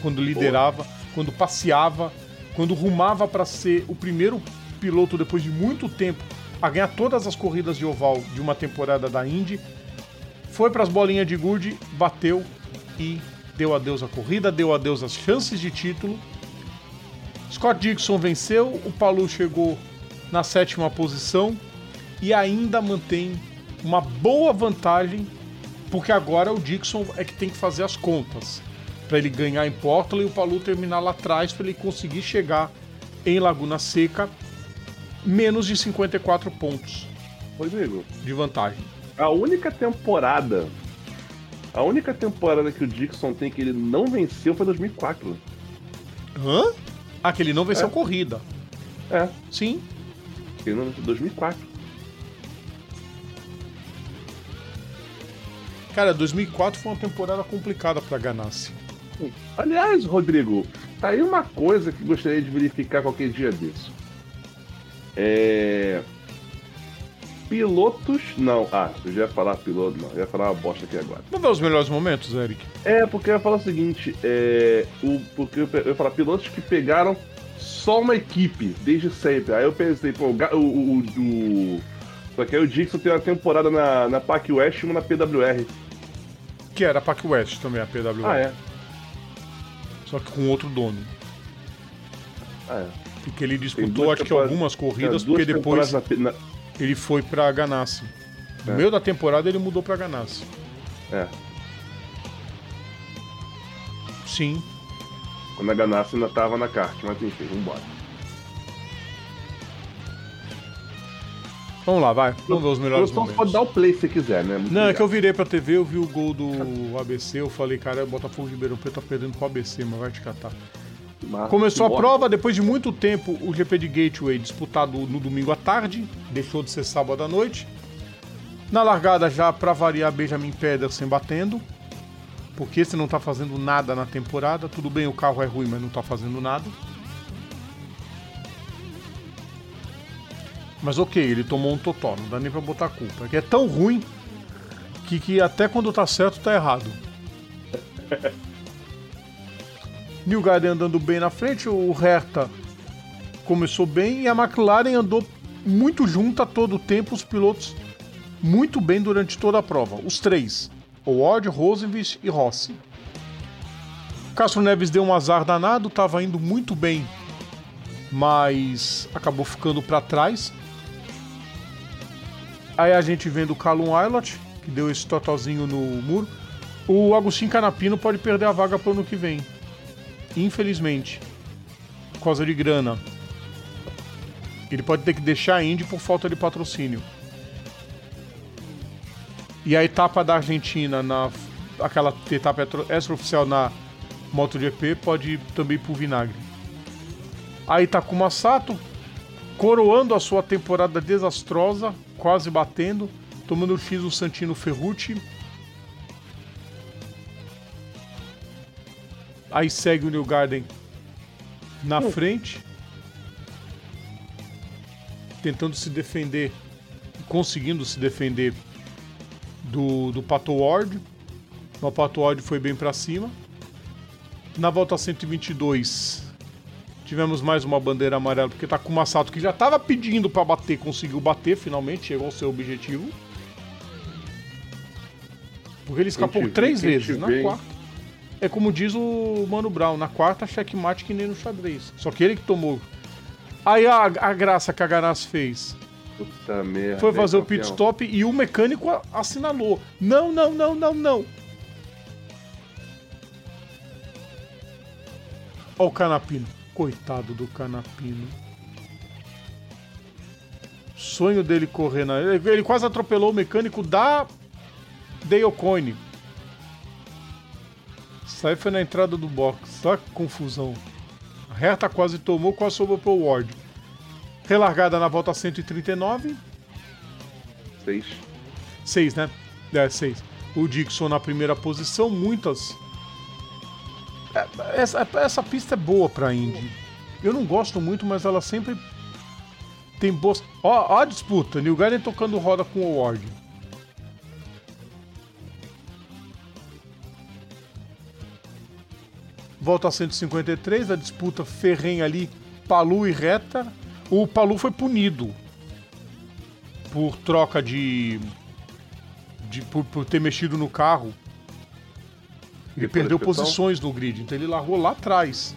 A: quando liderava, quando passeava, quando rumava para ser o primeiro piloto depois de muito tempo a ganhar todas as corridas de oval de uma temporada da Indy. Foi para as bolinhas de gude, bateu e deu adeus à corrida, deu adeus às chances de título. Scott Dixon venceu, o Palu chegou na sétima posição e ainda mantém uma boa vantagem, porque agora o Dixon é que tem que fazer as contas para ele ganhar em Portland e o Palu terminar lá atrás para ele conseguir chegar em Laguna Seca menos de 54 pontos
B: Rodrigo,
A: de vantagem.
B: a única temporada A única temporada que o Dixon tem que ele não venceu foi 2004.
A: Hã? Ah, que ele não venceu
B: É.
A: corrida.
B: É,
A: Sim.
B: ele não venceu 2004.
A: Cara, 2004 foi uma temporada complicada pra Ganassi.
B: Aliás, Rodrigo, tá aí uma coisa que gostaria de verificar qualquer dia desse. É. Pilotos. Não, ah, eu já ia falar piloto, não, eu ia falar uma bosta aqui agora.
A: Vamos ver os melhores momentos, Eric.
B: É, porque eu ia falar o seguinte, é. O, porque eu, ia falar pilotos que pegaram só uma equipe, desde sempre. Aí eu pensei, pô, o. o, o, o só que aí o Dixon tem uma temporada na, na PAC West e uma na PWR.
A: Que era a Pac West também, a PW.
B: Ah, é.
A: Só que com outro dono.
B: Ah, é.
A: Porque ele disputou, acho que algumas corridas, porque depois
B: na
A: ele foi pra Ganassi. No
B: É.
A: meio da temporada ele mudou pra Ganassi.
B: na- É.
A: Sim.
B: Quando a Ganassi ainda tava na kart, mas enfim, vambora.
A: Vamos lá, vai. Vamos ver os melhores
B: Só
A: momentos.
B: pode dar o play se você quiser, né? Muito
A: Não, é que eu virei pra TV, eu vi o gol do *laughs* ABC, eu falei, cara, Botafogo de Ribeirão Preto tá perdendo pro ABC, mas vai te catar.
B: Mas-
A: Começou a
B: bora.
A: prova, depois de muito tempo, o GP de Gateway disputado no domingo à tarde, deixou de ser sábado à noite. Na largada, já pra variar, Benjamin Pedersen batendo, porque esse não tá fazendo nada na temporada. Tudo bem, o carro é ruim, mas não tá fazendo nada. Mas ok, ele tomou um totó, não dá nem pra botar culpa. É que é tão ruim que, que até quando tá certo, tá errado. *laughs* New Garden andando bem na frente, o Hertha começou bem e a McLaren andou muito junto a todo o tempo, os pilotos muito bem durante toda a prova. Os três, Ward, Rosenvich e Rossi. Castro Neves deu um azar danado, estava indo muito bem, mas acabou ficando para trás. Aí a gente vendo o Callum Aylott, que deu esse totalzinho no muro. O Agostinho Canapino pode perder a vaga para o ano que vem. Infelizmente. Por causa de grana. Ele pode ter que deixar a Indy por falta de patrocínio. E a etapa da Argentina, na aquela etapa extraoficial na MotoGP, pode ir também pro vinagre. Aí Takuma Sato, coroando a sua temporada desastrosa, quase batendo, tomando o X do Santino Ferrucci. Aí segue o New Garden na frente, tentando se defender, conseguindo se defender do, do Pato Ward. O Pato Ward foi bem para cima. Na volta 122, tivemos mais uma bandeira amarela, porque Takuma Sato, que já estava pedindo para bater, conseguiu bater finalmente, chegou ao seu objetivo. Porque ele escapou três vezes, na quarta. É como diz o Mano Brown, na quarta checkmate que nem no xadrez. Só que ele que tomou. Aí a, a graça que a Ganassi fez
B: Puta merda.
A: foi fazer o pit stop e o mecânico assinalou. Não, não, não, não, não. Ó o Canapino. Coitado do Canapino. Sonho dele correr na. Ele quase atropelou o mecânico da Dale Coyne. Aí foi na entrada do box. Só que confusão. A reta quase tomou, quase sobrou pro Ward. Relargada na volta 139.
B: Seis.
A: 6, né? É, 6. O Dixon na primeira posição, muitas. É, Essa, essa pista é boa pra Indy. Eu não gosto muito, mas ela sempre tem boas. Ó, ó a disputa: New Garden tocando roda com o Ward. Volta a 153, a disputa ferrenha ali, Palu e Reta. O Palu foi punido por troca de. de por, por ter mexido no carro. Ele perdeu
B: inspeção?
A: posições no grid, então ele largou lá atrás.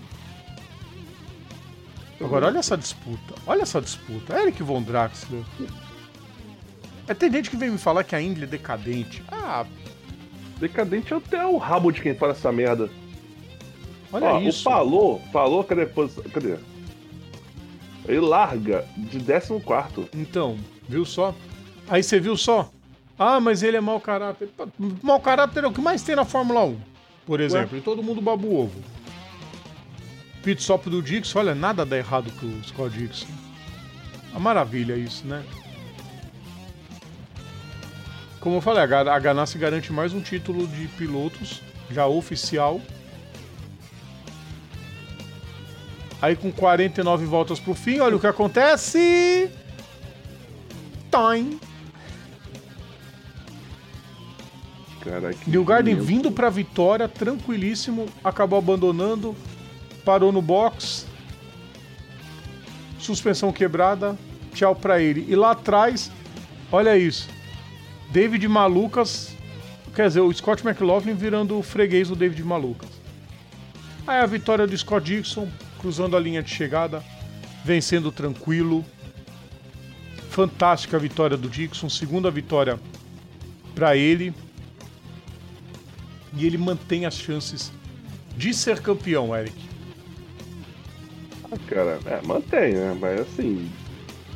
A: Agora, olha essa disputa. Olha essa disputa. Eric Von Draxler. É, tem gente que vem me falar que a Indy é decadente. Ah,
B: Decadente é até o rabo de quem fala essa merda.
A: olha
B: Ó,
A: isso.
B: O Palô, falou, cadê? Cadê? Ele larga de 14.
A: Então, viu só? Aí você viu só? Ah, mas ele é mau caráter. Mau caráter é o que mais tem na Fórmula 1, por exemplo. E todo mundo baba o ovo. Pit stop do Dixon, olha, nada dá errado pro Scott Dixon. Uma maravilha isso, né? Como eu falei, a a Ganassi garante mais um título de pilotos, já oficial. Aí com 49 voltas pro fim, olha o que acontece. Time.
B: Cara,
A: New Garden vindo pra vitória, tranquilíssimo, acabou abandonando, parou no box, suspensão quebrada, tchau pra ele. E lá atrás, olha isso, David Malucas, quer dizer, o Scott McLaughlin virando o freguês do David Malucas. Aí a vitória do Scott Dixon, cruzando a linha de chegada, vencendo tranquilo. Fantástica a vitória do Dixon, segunda vitória pra ele e ele mantém as chances de ser campeão, Eric.
B: Ah, cara, é, mantém, né? Mas assim,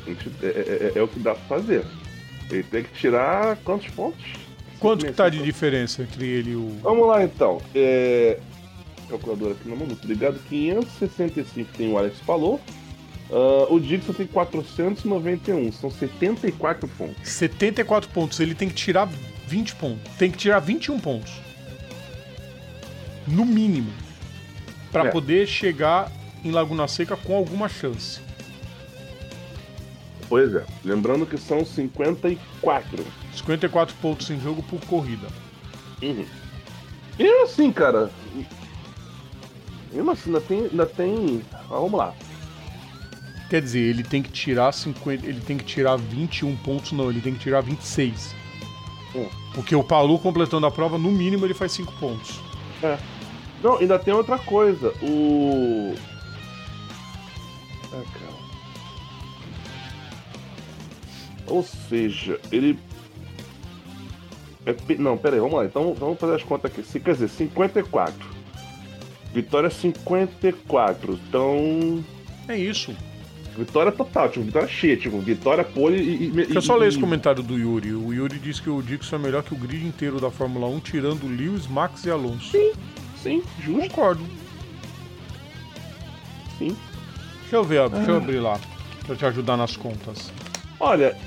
B: gente- é, é- é- é o que dá pra fazer. Ele tem que tirar quantos pontos?
A: Quanto que tá de diferença entre ele e o.
B: Vamos lá então. É... Calculadora aqui na mão, muito obrigado. 565 tem o Alex falou. Ah, o Dixon tem 491, são 74 pontos.
A: 74 pontos, ele tem que tirar 20 pontos. Tem que tirar 21 pontos. No mínimo. Pra
B: É.
A: poder chegar em Laguna Seca com alguma chance.
B: Pois é, lembrando que são 54.
A: 54 pontos em jogo por corrida.
B: Uhum. E assim, cara. Mesmo assim, ainda tem. Ainda tem... Ah, vamos lá.
A: Quer dizer, ele tem que tirar 50, ele tem que tirar 21 pontos, não, ele tem que tirar 26.
B: Hum.
A: Porque o Palu completando a prova, no mínimo ele faz 5 pontos.
B: É. Não, ainda tem outra coisa. O. Ah, cara. Ou seja, ele. É Não, pera aí, vamos lá. Então vamos fazer as contas aqui. Quer dizer, 54. Vitória 54. Então.
A: É isso.
B: Vitória total, tipo, vitória cheia, tipo, vitória pole e. e
A: Deixa eu só
B: e-
A: ler esse comentário do Yuri. O Yuri diz que o Dixon é melhor que o grid inteiro da Fórmula 1, tirando Lewis, Max e Alonso.
B: Sim, justo,
A: Concordo.
B: sim.
A: Deixa eu ver, ó, deixa eu abrir lá. Pra te ajudar nas contas.
B: Olha.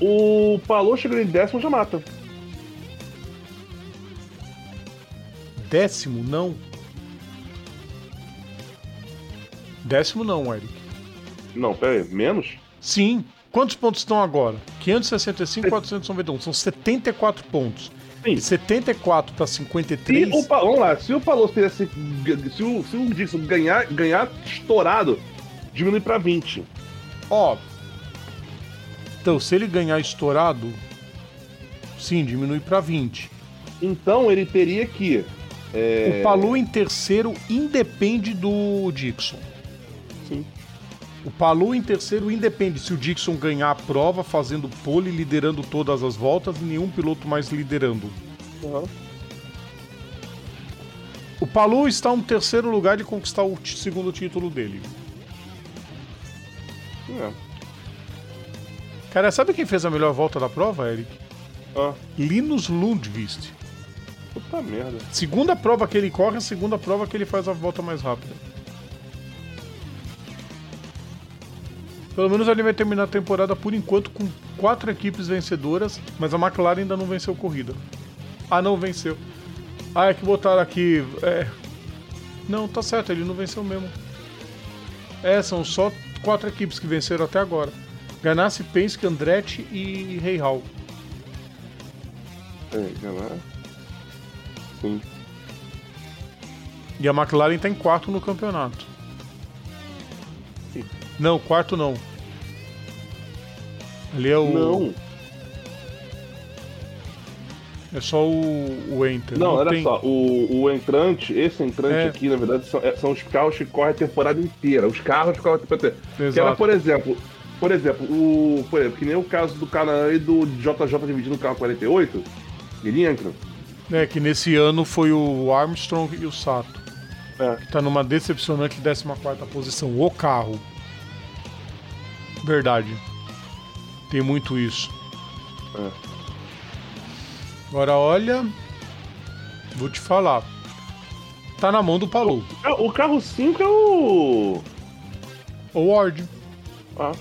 B: O Palou chegando em décimo já mata.
A: Décimo, não. Décimo não, Eric.
B: Não, pera aí, menos?
A: Sim. Quantos pontos estão agora? 565, 491. São 74 pontos.
B: Sim.
A: De 74 para
B: Se
A: 53.
B: o, Pa- vamos lá, se o Palou tivesse. Se o, se o Dixon ganhar, ganhar estourado, diminui pra 20.
A: Ó. Então, se ele ganhar estourado, sim, diminui para 20.
B: Então ele teria que. é,
A: O Palu em terceiro independe do Dixon. O Palu em terceiro independe se o Dixon ganhar a prova fazendo pole, liderando todas as voltas e nenhum piloto mais liderando.
B: Uhum.
A: O Palu está em terceiro lugar de conquistar o segundo título dele.
B: É.
A: Cara, sabe quem fez a melhor volta da prova, Eric?
B: Ah,
A: Linus Lundqvist.
B: puta merda.
A: Segunda prova que ele corre, a segunda prova que ele faz a volta mais rápida. Pelo menos ele vai terminar a temporada por enquanto com quatro equipes vencedoras, mas a McLaren ainda não venceu corrida. Ah, não venceu. Ah, é que botaram aqui. É... Não, tá certo, ele não venceu mesmo. É, são só quatro equipes que venceram até agora: Ganassi, Penske, Andretti e Rei Hall.
B: É. Sim.
A: E a McLaren tá em quarto no campeonato. Não, quarto não. Ali é o.
B: Não,
A: É só o, o Enter.
B: não, olha
A: tem-
B: só, o, o entrante, esse entrante
A: É.
B: aqui, na verdade, são, é- são os carros que correm a temporada inteira. Os carros que correm a temporada inteira. Que era,
A: Exato.
B: por exemplo, por exemplo, o. Por exemplo, que nem o caso do cara aí do JJ dividindo o carro 48, ele entra.
A: É que nesse ano foi o Armstrong e o Sato.
B: É.
A: Que tá numa decepcionante 14 posição. O carro. Verdade. Tem muito isso. É. Agora olha, vou te falar. Tá na mão do Palou.
B: O carro 5 é o.
A: O Ward. Ah.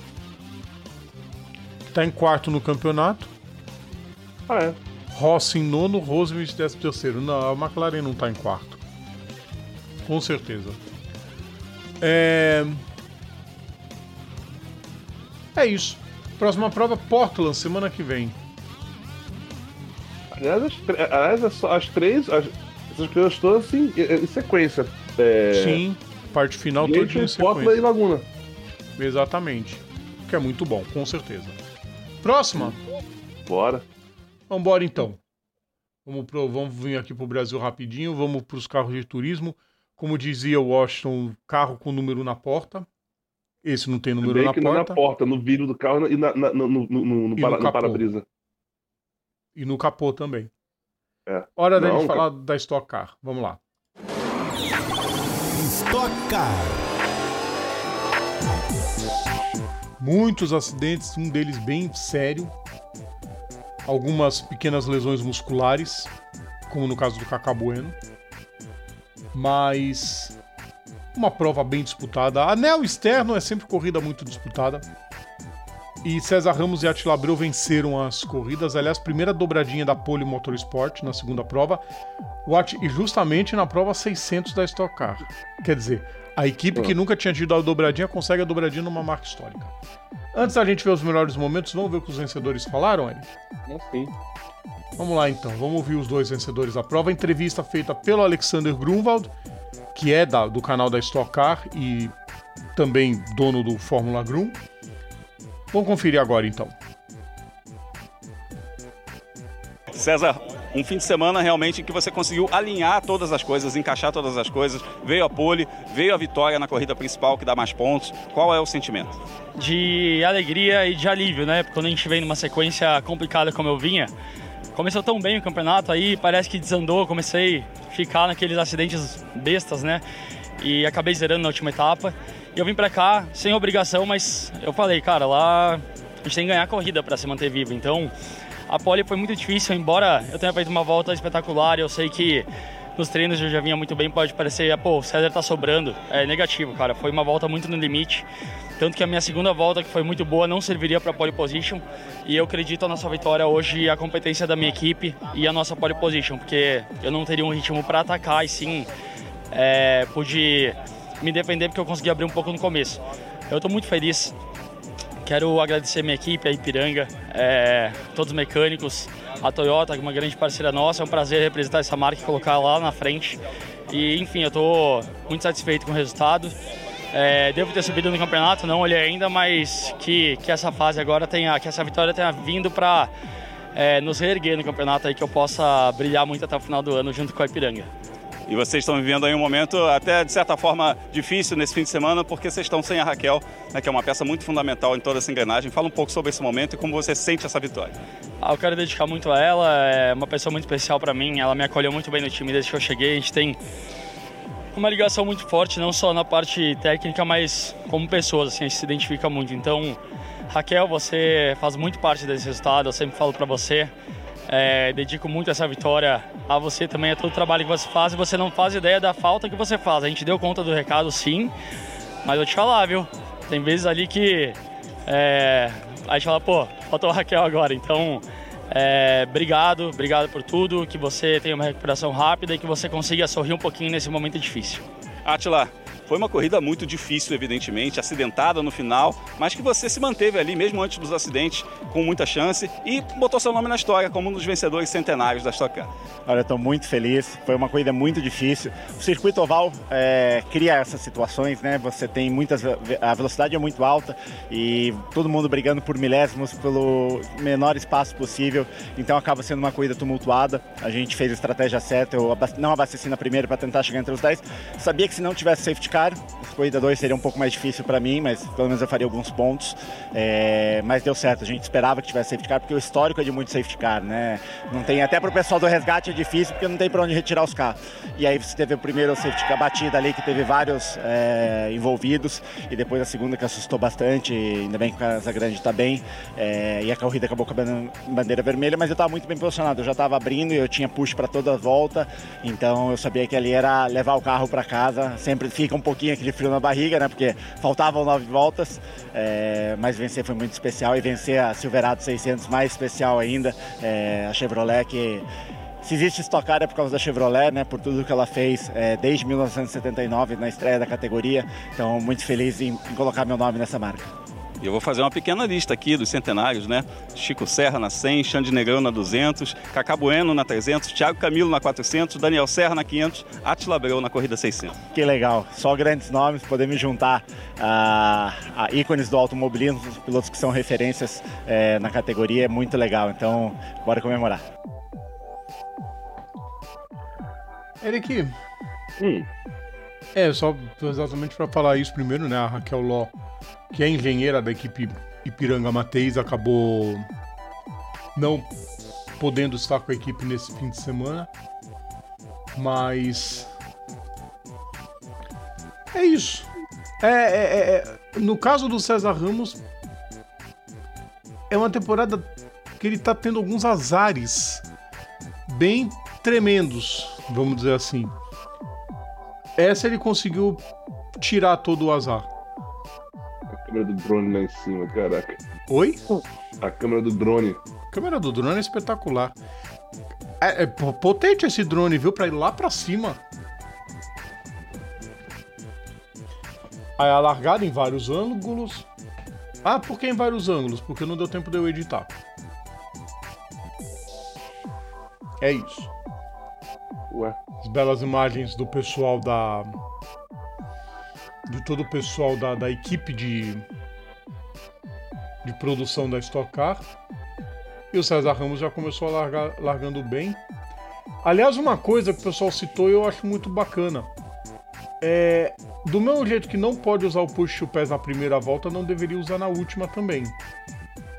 A: Tá em quarto no campeonato.
B: Ah, é.
A: Rossi em nono, Rosemary décimo terceiro. Não, a McLaren não tá em quarto. Com certeza. É. É isso. Próxima prova, Portland, semana que vem.
B: Aliás, as, aliás, as, as três, as, essas coisas todas assim, em sequência.
A: É... Sim, parte final toda em sequência. Portland
B: e Laguna.
A: Exatamente. Que é muito bom, com certeza. Próxima.
B: Bora.
A: Vambora então. Vamos, pro, vamos vir aqui pro Brasil rapidinho, vamos para os carros de turismo. Como dizia o Washington, carro com número na porta. Esse não tem número na porta.
B: na porta, no vidro do carro e na, na, no, no, no, no, para, no para-brisa.
A: E no capô também.
B: É.
A: Hora da gente falar da Stock Car. Vamos lá.
C: Stock Car.
A: Muitos acidentes, um deles bem sério. Algumas pequenas lesões musculares, como no caso do Cacá Bueno. Mas uma prova bem disputada. Anel externo é sempre corrida muito disputada. E César Ramos e Attila Abreu venceram as corridas. Aliás, primeira dobradinha da Pole Motorsport na segunda prova. E justamente na prova 600 da Stock Car. Quer dizer, a equipe que nunca tinha tido a dobradinha consegue a dobradinha numa marca histórica. Antes da gente ver os melhores momentos, vamos ver o que os vencedores falaram, Eric?
B: É sim.
A: Vamos lá então, vamos ouvir os dois vencedores da prova. Entrevista feita pelo Alexander Grunwald, que é da, do canal da Stock Car e também dono do Fórmula Grum. Vamos conferir agora então.
D: César, um fim de semana realmente em que você conseguiu alinhar todas as coisas, encaixar todas as coisas. Veio a pole, veio a vitória na corrida principal que dá mais pontos. Qual é o sentimento?
E: De alegria e de alívio, né? Porque quando a gente vem numa sequência complicada como eu vinha, começou tão bem o campeonato, aí parece que desandou, comecei a ficar naqueles acidentes bestas, né? E acabei zerando na última etapa. E eu vim pra cá sem obrigação, mas eu falei, cara, lá a gente tem que ganhar a corrida para se manter vivo. Então, a pole foi muito difícil, embora eu tenha feito uma volta espetacular, eu sei que nos treinos eu já vinha muito bem, pode parecer, pô, o César tá sobrando. É negativo, cara. Foi uma volta muito no limite. Tanto que a minha segunda volta, que foi muito boa, não serviria para pole position. E eu acredito na nossa vitória hoje, a competência da minha equipe e a nossa pole position, porque eu não teria um ritmo para atacar e sim é, pude me defender porque eu consegui abrir um pouco no começo. Eu estou muito feliz. Quero agradecer minha equipe, a Ipiranga, é, todos os mecânicos, a Toyota, é uma grande parceira nossa. É um prazer representar essa marca e colocar lá na frente. E enfim, eu estou muito satisfeito com o resultado. É, devo ter subido no campeonato, não olhei ainda, mas que, que essa fase agora tenha, que essa vitória tenha vindo para é, nos reerguer no campeonato aí, que eu possa brilhar muito até o final do ano junto com a Ipiranga.
D: E vocês estão vivendo aí um momento até de certa forma difícil nesse fim de semana, porque vocês estão sem a Raquel, né, que é uma peça muito fundamental em toda essa engrenagem. Fala um pouco sobre esse momento e como você sente essa vitória.
E: Ah, eu quero dedicar muito a ela, é uma pessoa muito especial para mim. Ela me acolheu muito bem no time desde que eu cheguei. A gente tem uma ligação muito forte, não só na parte técnica, mas como pessoas, assim, a gente se identifica muito. Então, Raquel, você faz muito parte desse resultado, eu sempre falo para você. É, dedico muito essa vitória a você também, a todo o trabalho que você faz. E você não faz ideia da falta que você faz. A gente deu conta do recado, sim, mas vou te falar, viu? Tem vezes ali que é, a gente fala, pô, faltou a Raquel agora. Então, é, obrigado, obrigado por tudo. Que você tenha uma recuperação rápida e que você consiga sorrir um pouquinho nesse momento difícil.
D: Atila, foi uma corrida muito difícil, evidentemente, acidentada no final, mas que você se manteve ali, mesmo antes dos acidentes, com muita chance e botou seu nome na história como um dos vencedores centenários da Stock Car.
F: Olha, estou muito feliz. Foi uma corrida muito difícil. O circuito oval é, cria essas situações, né? Você tem muitas. A velocidade é muito alta e todo mundo brigando por milésimos pelo menor espaço possível. Então acaba sendo uma corrida tumultuada. A gente fez a estratégia certa. Eu não abasteci na primeira para tentar chegar entre os 10. Sabia que se não tivesse safety car, Car. A corrida 2 seria um pouco mais difícil para mim, mas pelo menos eu faria alguns pontos. É, mas deu certo, a gente esperava que tivesse safety car, porque o histórico é de muito safety car, né? Não tem, até para o pessoal do resgate é difícil, porque não tem para onde retirar os carros. E aí você teve o primeiro safety car batida ali, que teve vários é, envolvidos, e depois a segunda que assustou bastante, ainda bem que a Casa Grande está bem, é, e a corrida acabou com a bandeira vermelha, mas eu estava muito bem posicionado, eu já estava abrindo e eu tinha push para toda a volta, então eu sabia que ali era levar o carro para casa, sempre fica um pouquinho aquele frio na barriga, né? Porque faltavam nove voltas, é, mas vencer foi muito especial e vencer a Silverado 600 mais especial ainda, é, a Chevrolet que se existe Stock Car é por causa da Chevrolet, né? Por tudo que ela fez é, desde 1979 na estreia da categoria. Então, muito feliz em, em colocar meu nome nessa marca.
D: E eu vou fazer uma pequena lista aqui dos centenários, né? Chico Serra na 100, Xande Negrão na 200, Cacá Bueno na 300, Thiago Camilo na 400, Daniel Serra na 500, Atila Abreu na corrida 600.
F: Que legal, só grandes nomes, poder me juntar a, a ícones do automobilismo, os pilotos que são referências é, na categoria, é muito legal. Então, bora comemorar.
A: Eric, hum. é só exatamente para falar isso primeiro, né? A Raquel Ló que é engenheira da equipe Ipiranga Mateis, acabou não podendo estar com a equipe nesse fim de semana. Mas. É isso. É, é, é, é, no caso do César Ramos, é uma temporada que ele tá tendo alguns azares bem tremendos, vamos dizer assim. Essa ele conseguiu tirar todo o azar
B: câmera do drone lá em cima, caraca.
A: Oi?
B: A câmera do drone.
A: A câmera do drone é espetacular. É, é potente esse drone, viu? Pra ir lá pra cima. Aí a largada em vários ângulos. Ah, por que em vários ângulos? Porque não deu tempo de eu editar. É isso.
B: Ué.
A: As belas imagens do pessoal da de todo o pessoal da, da equipe de, de produção da Stock Car. E o César Ramos já começou a largar, largando bem. Aliás, uma coisa que o pessoal citou e eu acho muito bacana. É, do mesmo jeito que não pode usar o push to pés na primeira volta, não deveria usar na última também.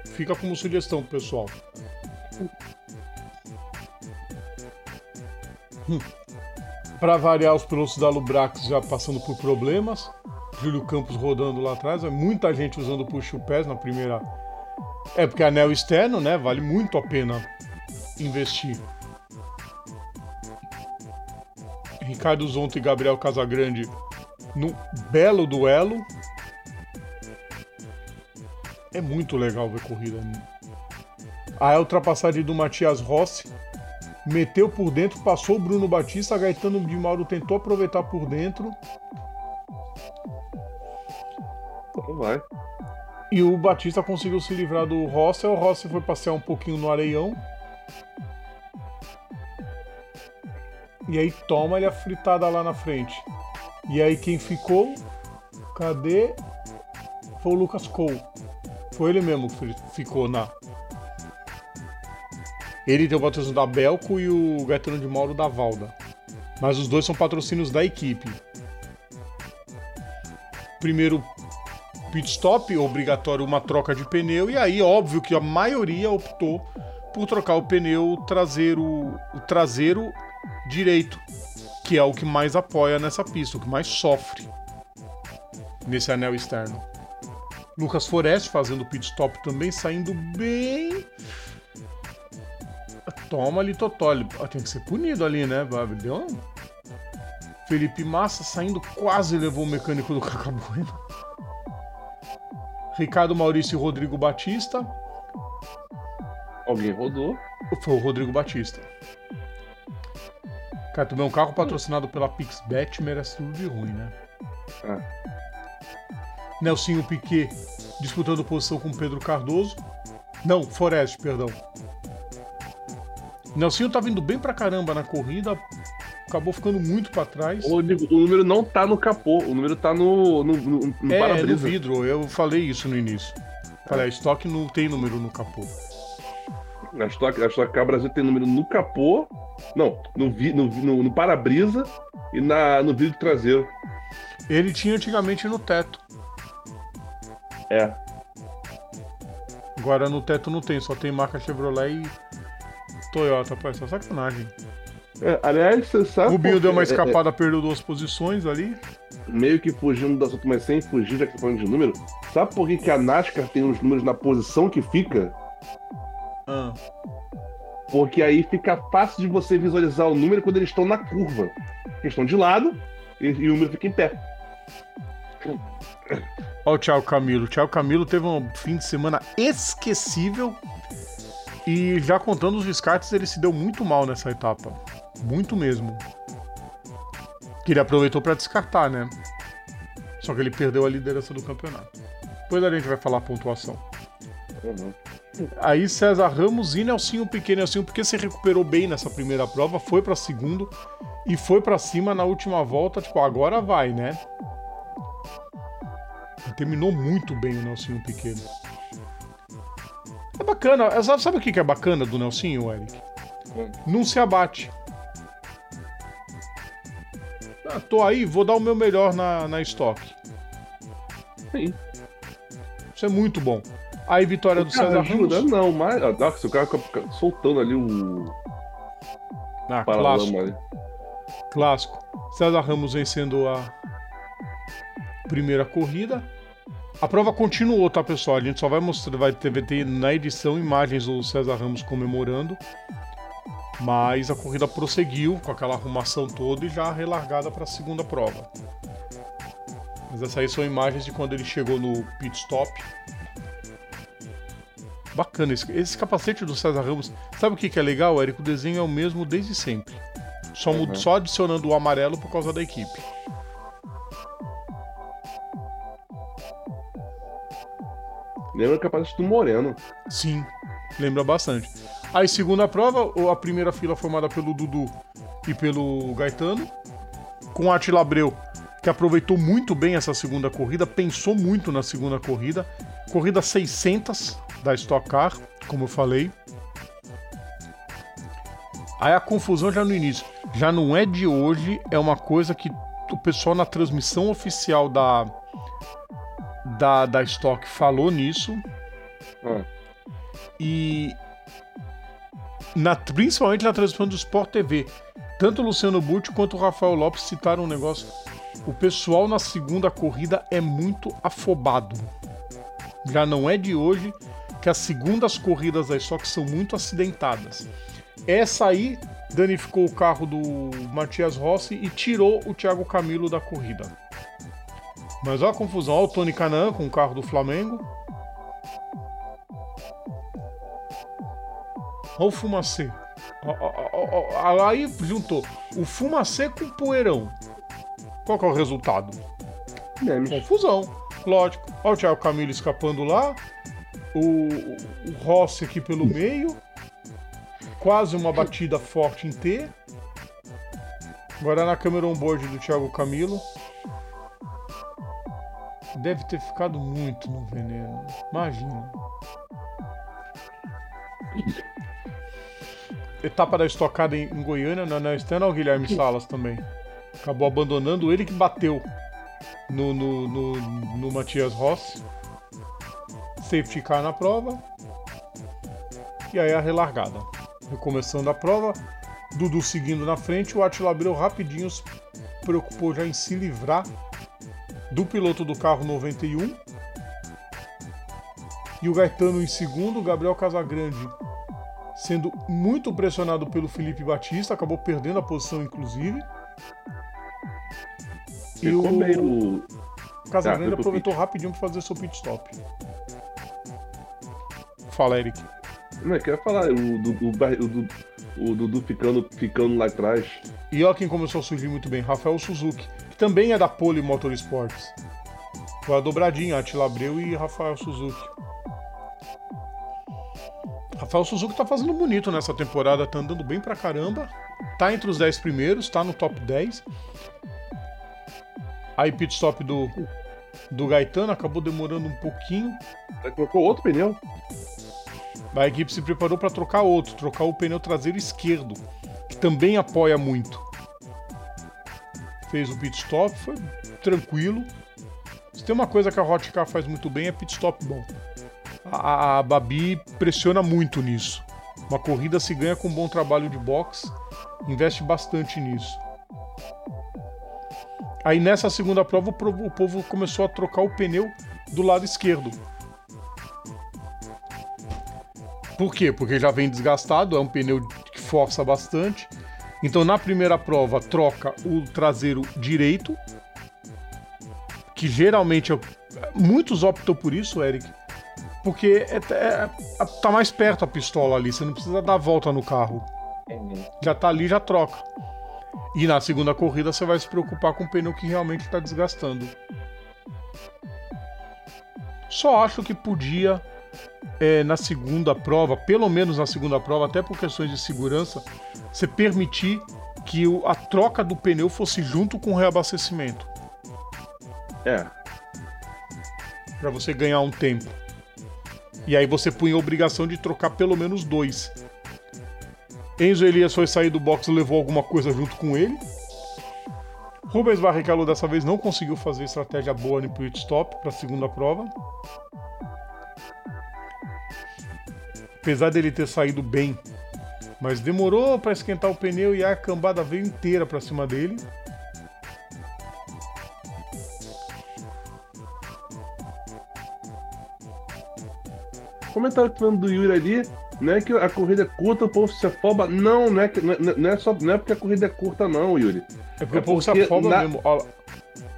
A: Fica como sugestão pessoal. Hum. Para variar, os pilotos da Lubrax já passando por problemas. Júlio Campos rodando lá atrás. É muita gente usando o push pés na primeira. É porque anel externo, né? Vale muito a pena investir. Ricardo Zonto e Gabriel Casagrande no belo duelo. É muito legal ver corrida. A ultrapassagem do Matias Rossi meteu por dentro, passou o Bruno Batista, a Gaetano de Mauro tentou aproveitar por dentro.
B: Então vai.
A: E o Batista conseguiu se livrar do Rossi, o Rossi foi passear um pouquinho no areião. E aí toma ele a fritada lá na frente. E aí quem ficou? Cadê? Foi o Lucas Cole. Foi ele mesmo que ficou na ele tem o patrocínio da Belco e o Gaetano de Mauro da Valda. Mas os dois são patrocínios da equipe. Primeiro pit stop, obrigatório uma troca de pneu, e aí óbvio que a maioria optou por trocar o pneu traseiro, o traseiro direito, que é o que mais apoia nessa pista, o que mais sofre nesse anel externo. Lucas Forest fazendo pit stop também, saindo bem Toma ali, Totoli. Tem que ser punido ali, né, Deu um... Felipe Massa saindo quase levou o mecânico do *laughs* Cacabueno. Ricardo Maurício e Rodrigo Batista.
B: Alguém rodou.
A: Foi o Rodrigo Batista. Cara, também um carro patrocinado pela PixBet merece tudo de ruim, né? Ah. Nelsinho Piquet disputando posição com Pedro Cardoso. Não, Forest, perdão. Nelsinho tá vindo bem pra caramba na corrida, acabou ficando muito para trás.
B: O, o, número não tá no capô, o número tá no, no, no, no
A: é, para-brisa. no vidro, eu falei isso no início. Falei, a estoque não tem número no capô.
B: A Stock, a Stock Car Brasil tem número no capô, não, no, no, no, no para-brisa e na, no vidro traseiro.
A: Ele tinha antigamente no teto.
B: É.
A: Agora no teto não tem, só tem marca Chevrolet e Toyota. Pô, essa é sacanagem.
B: É, aliás, você sabe.
A: O Rubinho
B: por-
A: deu uma
B: é-
A: escapada, perdeu duas posições ali.
B: é, meio que fugindo do assunto, mas sem fugir, já que tá falando de número. Sabe por que, que a NASCAR tem os números na posição que fica?
A: Ah,
B: Porque aí fica fácil de você visualizar o número quando eles estão na curva. Eles estão de lado e, e o número fica em pé.
A: Olha o Thiago Camilo. O Thiago Camilo teve um fim de semana esquecível. E já contando os descartes, ele se deu muito mal nessa etapa. Muito mesmo. Que ele aproveitou para descartar, né? Só que ele perdeu a liderança do campeonato. Depois a gente vai falar a pontuação. Aí César Ramos e Nelsinho Pequeno. Nelsinho porque se recuperou bem nessa primeira prova, foi para segundo e foi para cima na última volta. Tipo, agora vai, né? Terminou muito bem o Nelsinho Pequeno. É bacana. é, Sabe, sabe o que que é bacana do Nelsinho, Eric?
B: Hum.
A: Não se abate. Ah, tô aí, vou dar o meu melhor na, na estoque.
B: Sim.
A: Isso é muito bom. Aí vitória do
B: O cara
A: César
B: ajuda,
A: Ramos.
B: não, mas. ah, Nossa, o cara fica soltando ali o
A: Ah, clássico.
B: ali.
A: Clássico. César Ramos vencendo a primeira corrida. A prova continuou, tá, pessoal? A gente só vai mostrar, vai ter, na edição imagens do César Ramos comemorando. Mas a corrida prosseguiu com aquela arrumação toda e já relargada para a segunda prova. Mas essas aí são imagens de quando ele chegou no pit stop. Bacana, esse, esse capacete do César Ramos. Sabe o que, que é legal, Érico? O desenho é o mesmo desde sempre. Só,
B: Uhum.
A: só adicionando o amarelo por causa da equipe.
B: Lembra capacete do Moreno.
A: Sim, lembra bastante. Aí, segunda prova, a primeira fila formada pelo Dudu e pelo Gaetano, com Atila Abreu, que aproveitou muito bem essa segunda corrida, pensou muito na segunda corrida. Corrida 600 da Stock Car, como eu falei. Aí a confusão já no início. Já não é de hoje, é uma coisa que o pessoal na transmissão oficial da, da, da Stock falou nisso.
B: Ah,
A: E na, principalmente na transmissão do Sport TV, tanto o Luciano Burti quanto o Rafael Lopes citaram um negócio. O pessoal na segunda corrida é muito afobado. Já não é de hoje que as segundas corridas da Stock são muito acidentadas. Essa aí danificou o carro do Matias Rossi e tirou o Thiago Camilo da corrida. Mas olha a confusão, olha o Tony Canan com o carro do Flamengo. Olha o fumacê. Aí juntou o fumacê com o poeirão. Qual que é o resultado? Confusão. Lógico. Olha o Thiago Camilo escapando lá. O, o Rossi aqui pelo meio. Quase uma batida forte em T. Agora na câmera on-board do Thiago Camilo. Deve ter ficado muito no veneno. Imagina. Etapa da estocada em, em Goiânia, na na externa, o Guilherme Salas também. Acabou abandonando ele que bateu no, no, no, no Matias Rossi. Safety car na prova. E aí a relargada. Recomeçando a prova. Dudu seguindo na frente. O Attila Abreu rapidinho se preocupou já em se livrar do piloto do carro 91. E o Gaetano em segundo. O Gabriel Casagrande sendo muito pressionado pelo Felipe Batista. Acabou perdendo a posição, inclusive. E
B: Ficou
A: o
B: meio.
A: Casagrande
B: pro
A: aproveitou rapidinho para fazer seu pit stop. Fala, Eric.
B: Não, eu queria falar, o Dudu, o Dudu, o Dudu ficando, ficando lá atrás.
A: E olha quem começou a surgir muito bem, Rafael Suzuki, que também é da Pole Motorsports. Foi a dobradinha, Attila Abreu e Rafael Suzuki. Rafael Suzuki tá fazendo bonito nessa temporada, tá andando bem pra caramba. Tá entre os 10 primeiros, tá no top 10. Aí pit stop do, do Gaetano acabou demorando um pouquinho.
B: Colocou outro pneu.
A: A equipe se preparou para trocar outro, trocar o pneu traseiro esquerdo, que também apoia muito. fez o pit stop, foi tranquilo. Se tem uma coisa que a Hot Car faz muito bem é pit stop bom. A, a Babi pressiona muito nisso. Uma corrida se ganha com um bom trabalho de box, investe bastante nisso. Aí nessa segunda prova o povo começou a trocar o pneu do lado esquerdo. Por quê? Porque já vem desgastado, é um pneu que força bastante. Então na primeira prova troca o traseiro direito, que geralmente é... muitos optam por isso, Eric, porque é, é, tá mais perto a pistola ali, você não precisa dar a volta no carro. Já tá ali, já troca. E na segunda corrida você vai se preocupar com o pneu que realmente está desgastando. Só acho que podia, é, na segunda prova, pelo menos na segunda prova, até por questões de segurança, você permitir que o, a troca do pneu fosse junto com o reabastecimento.
B: É.
A: Para você ganhar um tempo. E aí você punha a obrigação de trocar pelo menos dois. Enzo Elias foi sair do box e levou alguma coisa junto com ele. Rubens Barrichello dessa vez não conseguiu fazer estratégia boa no pit stop para a segunda prova. Apesar dele ter saído bem, mas demorou para esquentar o pneu e a cambada veio inteira para cima dele.
B: Comentário falando do Yuri ali, não é que a corrida é curta, o povo se afoba. Não, não é, que, não, é só, não é porque a corrida é curta, não, Yuri.
A: É porque, é porque o povo se afoba na... mesmo.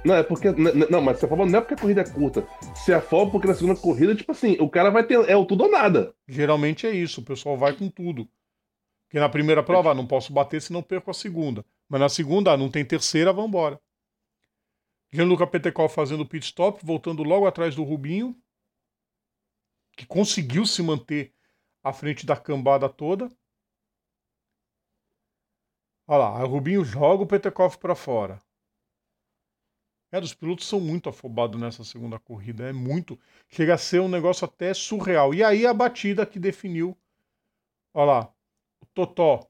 B: Não, é porque. Não, mas se afoba não é porque a corrida é curta. Se afoba porque na segunda corrida, tipo assim, o cara vai ter. É o tudo ou nada.
A: Geralmente é isso, o pessoal vai com tudo. Porque na primeira prova, ah, não posso bater se não perco a segunda. Mas na segunda, ah, não tem terceira, vambora. Gianluca Petecol fazendo pit stop, voltando logo atrás do Rubinho, que conseguiu se manter à frente da cambada toda. Olha lá, o Rubinho joga o Petekoff para fora. É, os pilotos são muito afobados nessa segunda corrida, é muito. Chega a ser um negócio até surreal. E aí a batida que definiu. Olha lá, o Totó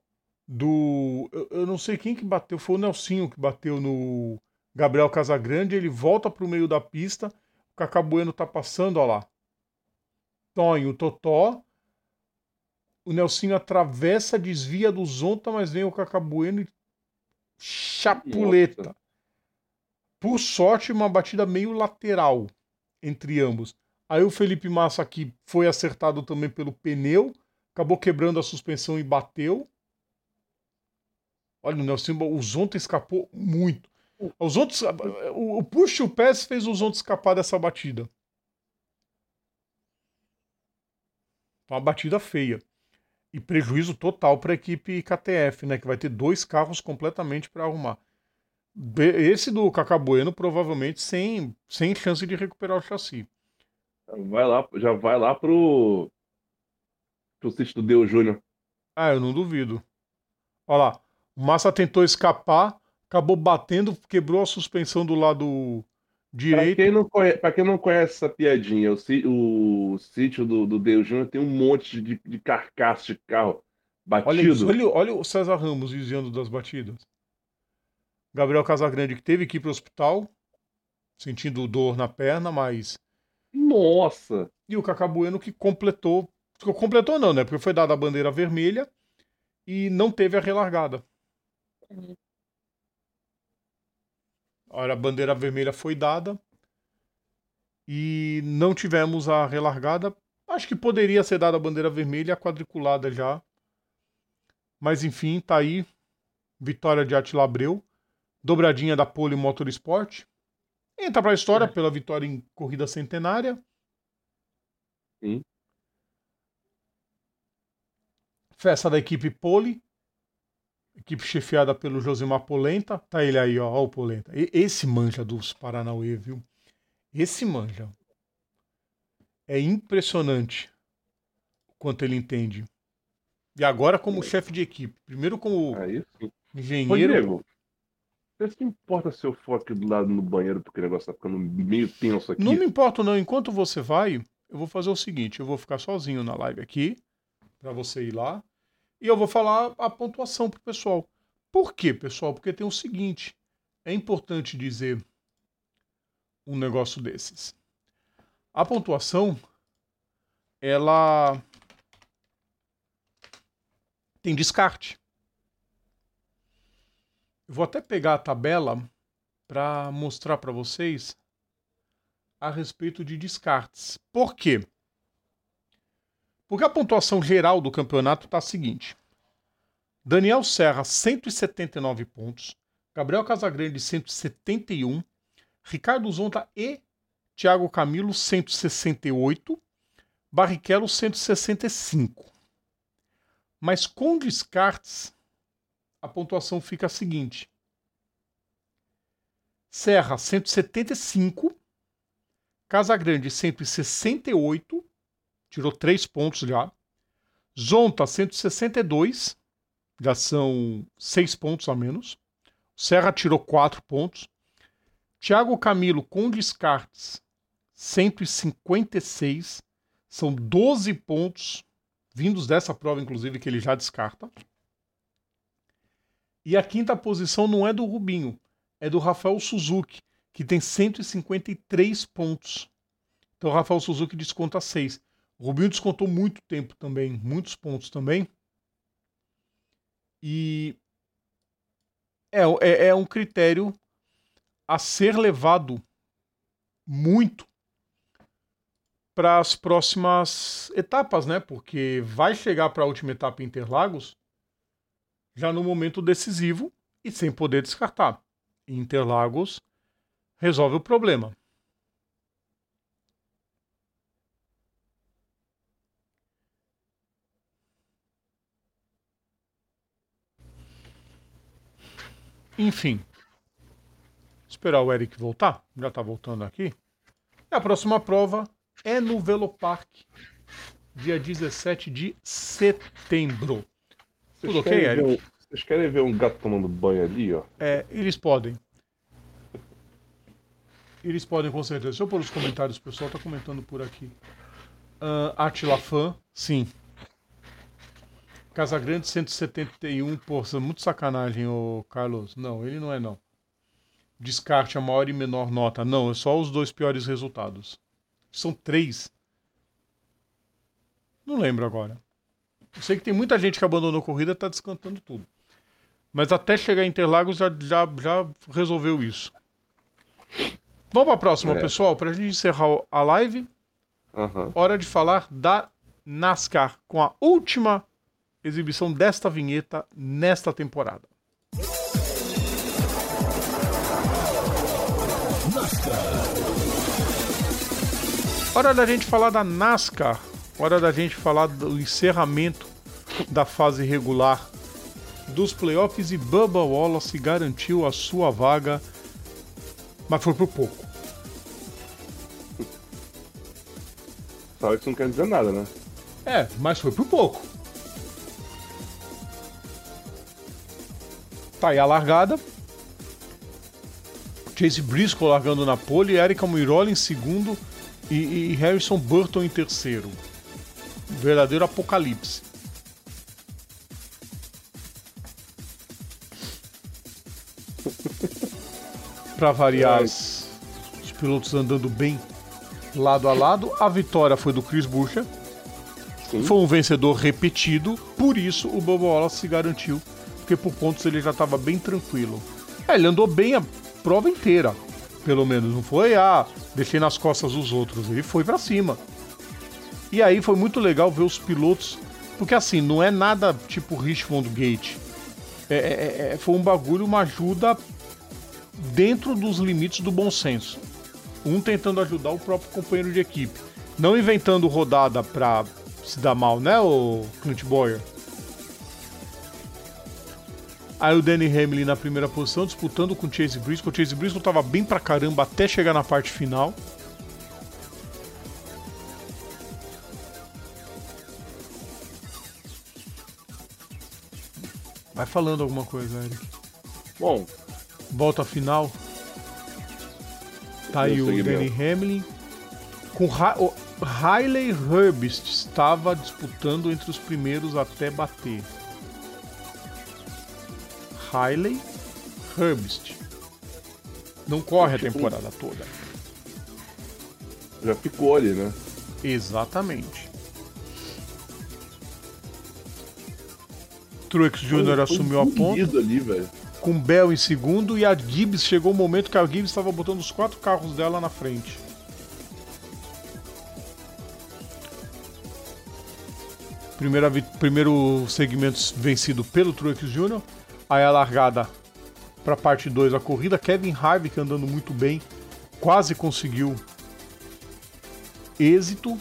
A: do. Eu, eu não sei quem que bateu, foi o Nelsinho que bateu no Gabriel Casagrande. Ele volta para o meio da pista. O Cacabueno tá passando, olha lá. Tonho, Totó o Nelsinho atravessa, desvia do Zonta, mas vem o Cacabueno e chapuleta. Por sorte, uma batida meio lateral entre ambos. Aí o Felipe Massa aqui foi acertado também pelo pneu, acabou quebrando a suspensão e bateu. Olha, o Nelson, o Zonta escapou muito. Os outros, o, o push o pés fez o Zonta escapar dessa batida. Uma batida feia. E prejuízo total para a equipe KTF, né? Que vai ter dois carros completamente para arrumar. Esse do Cacabueno provavelmente sem, sem chance de recuperar o chassi.
B: Vai lá, já vai lá pro, pro sítio do Deus Júnior.
A: Ah, eu não duvido. Olha lá, o Massa tentou escapar, acabou batendo, quebrou a suspensão do lado direito.
B: Pra quem não conhece, quem não conhece essa piadinha, o, o sítio do, do Deus Júnior tem um monte de, de carcaça de carro batido.
A: Olha, isso, olha, olha o César Ramos desviando das batidas. Gabriel Casagrande que teve que ir para o hospital, sentindo dor na perna, mas.
B: Nossa!
A: E o Cacabueno que completou. Completou não, né? Porque foi dada a bandeira vermelha e não teve a relargada. Olha, a bandeira vermelha foi dada e não tivemos a relargada. Acho que poderia ser dada a bandeira vermelha, a quadriculada já. Mas enfim, tá aí. Vitória de Atila Abreu. Dobradinha da Pole Motorsport. Entra para a história é. pela vitória em corrida centenária.
B: Sim.
A: Festa da equipe Pole. Equipe chefiada pelo Josimar Polenta. Tá ele aí, ó, ó o Polenta. E, esse manja dos Paranauê, viu? Esse manja. É impressionante o quanto ele entende. E agora como chefe de equipe. Primeiro como
B: aí,
A: engenheiro.
B: Diego, você se importa se eu for aqui do lado no banheiro porque o negócio tá ficando meio tenso aqui?
A: Não me importo não. Enquanto você vai, eu vou fazer o seguinte. Eu vou ficar sozinho na live aqui. para você ir lá. E eu vou falar a pontuação pro pessoal. Por quê, pessoal? Porque tem o seguinte: é importante dizer um negócio desses. A pontuação, ela tem descarte. Vou até pegar a tabela para mostrar para vocês a respeito de descartes. Por quê? Porque a pontuação geral do campeonato está a seguinte: Daniel Serra, 179 pontos. Gabriel Casagrande, 171. Ricardo Zonta e Thiago Camilo, 168. Barrichello, 165. Mas com descartes, a pontuação fica a seguinte: Serra, 175. Casagrande, 168. Tirou 3 pontos já. Zonta, 162 já são seis pontos a menos. Serra tirou quatro pontos. Thiago Camilo com descartes 156. São 12 pontos vindos dessa prova, inclusive, que ele já descarta. E a quinta posição não é do Rubinho, é do Rafael Suzuki, que tem 153 pontos. Então o Rafael Suzuki desconta 6. O Rubinho descontou muito tempo também, muitos pontos também. E é, é, é um critério a ser levado muito para as próximas etapas, né? Porque vai chegar para a última etapa Interlagos já no momento decisivo e sem poder descartar. Interlagos resolve o problema. Enfim. Esperar o Eric voltar. Já está voltando aqui. E a próxima prova é no Velopark, dia 17 de setembro.
B: Vocês Tudo ok, Eric? Um, vocês querem ver um gato tomando banho ali, ó?
A: É, eles podem. Eles podem, com certeza. Deixa eu pôr os comentários, o pessoal está comentando por aqui. Uh, Atila Fan, sim. Casagrande 171, porra, muito sacanagem, o Carlos. Não, ele não é não. Descarte a maior e menor nota. Não, é só os dois piores resultados. São três. Não lembro agora. Eu sei que tem muita gente que abandonou a corrida e tá descantando tudo. Mas até chegar em Interlagos já, já, já resolveu isso. Vamos para a próxima, é. pessoal, para a gente encerrar a live. Uhum. Hora de falar da NASCAR com a última exibição desta vinheta nesta temporada. Hora da gente falar da NASCAR, hora da gente falar do encerramento da fase regular dos playoffs e Bubba Wallace garantiu a sua vaga, mas foi por pouco.
B: Só isso não quer dizer nada, né?
A: É, mas foi por pouco. Tá aí a largada. Chase Briscoe largando na pole, Erika Muirola em segundo e, e Harrison Burton em terceiro. Verdadeiro apocalipse. *laughs* Para variar, os pilotos andando bem lado a lado. A vitória foi do Chris Buescher. Foi um vencedor repetido, por isso o Bobo Wallace se garantiu porque por pontos ele já estava bem tranquilo. É, ele andou bem a prova inteira, pelo menos. Não foi, ah, deixei nas costas os outros. Ele foi para cima. E aí foi muito legal ver os pilotos, porque assim, não é nada tipo Richmond Gate. É, é, é, foi um bagulho, uma ajuda dentro dos limites do bom senso. Um tentando ajudar o próprio companheiro de equipe. Não inventando rodada pra se dar mal, né, o Clint Boyer? Aí o Danny Hamlin na primeira posição, disputando com o Chase Briscoe. O Chase Briscoe estava bem pra caramba até chegar na parte final. Vai falando alguma coisa, Eric.
B: Bom.
A: Volta final. Tá aí o Danny Hamlin. Com o Riley Herbst estava disputando entre os primeiros até bater. Riley Herbst. Não corre a
B: Tipo,
A: temporada toda.
B: Já ficou ali, né?
A: Exatamente. Truex Jr. Assumiu a ponta,
B: ali,
A: com Bell em segundo e a Gibbs chegou o momento que a Gibbs estava botando os quatro carros dela na frente. Primeira, primeiro segmento vencido pelo Truex Jr. Aí a largada para parte 2 da corrida. Kevin Harvick andando muito bem, quase conseguiu êxito.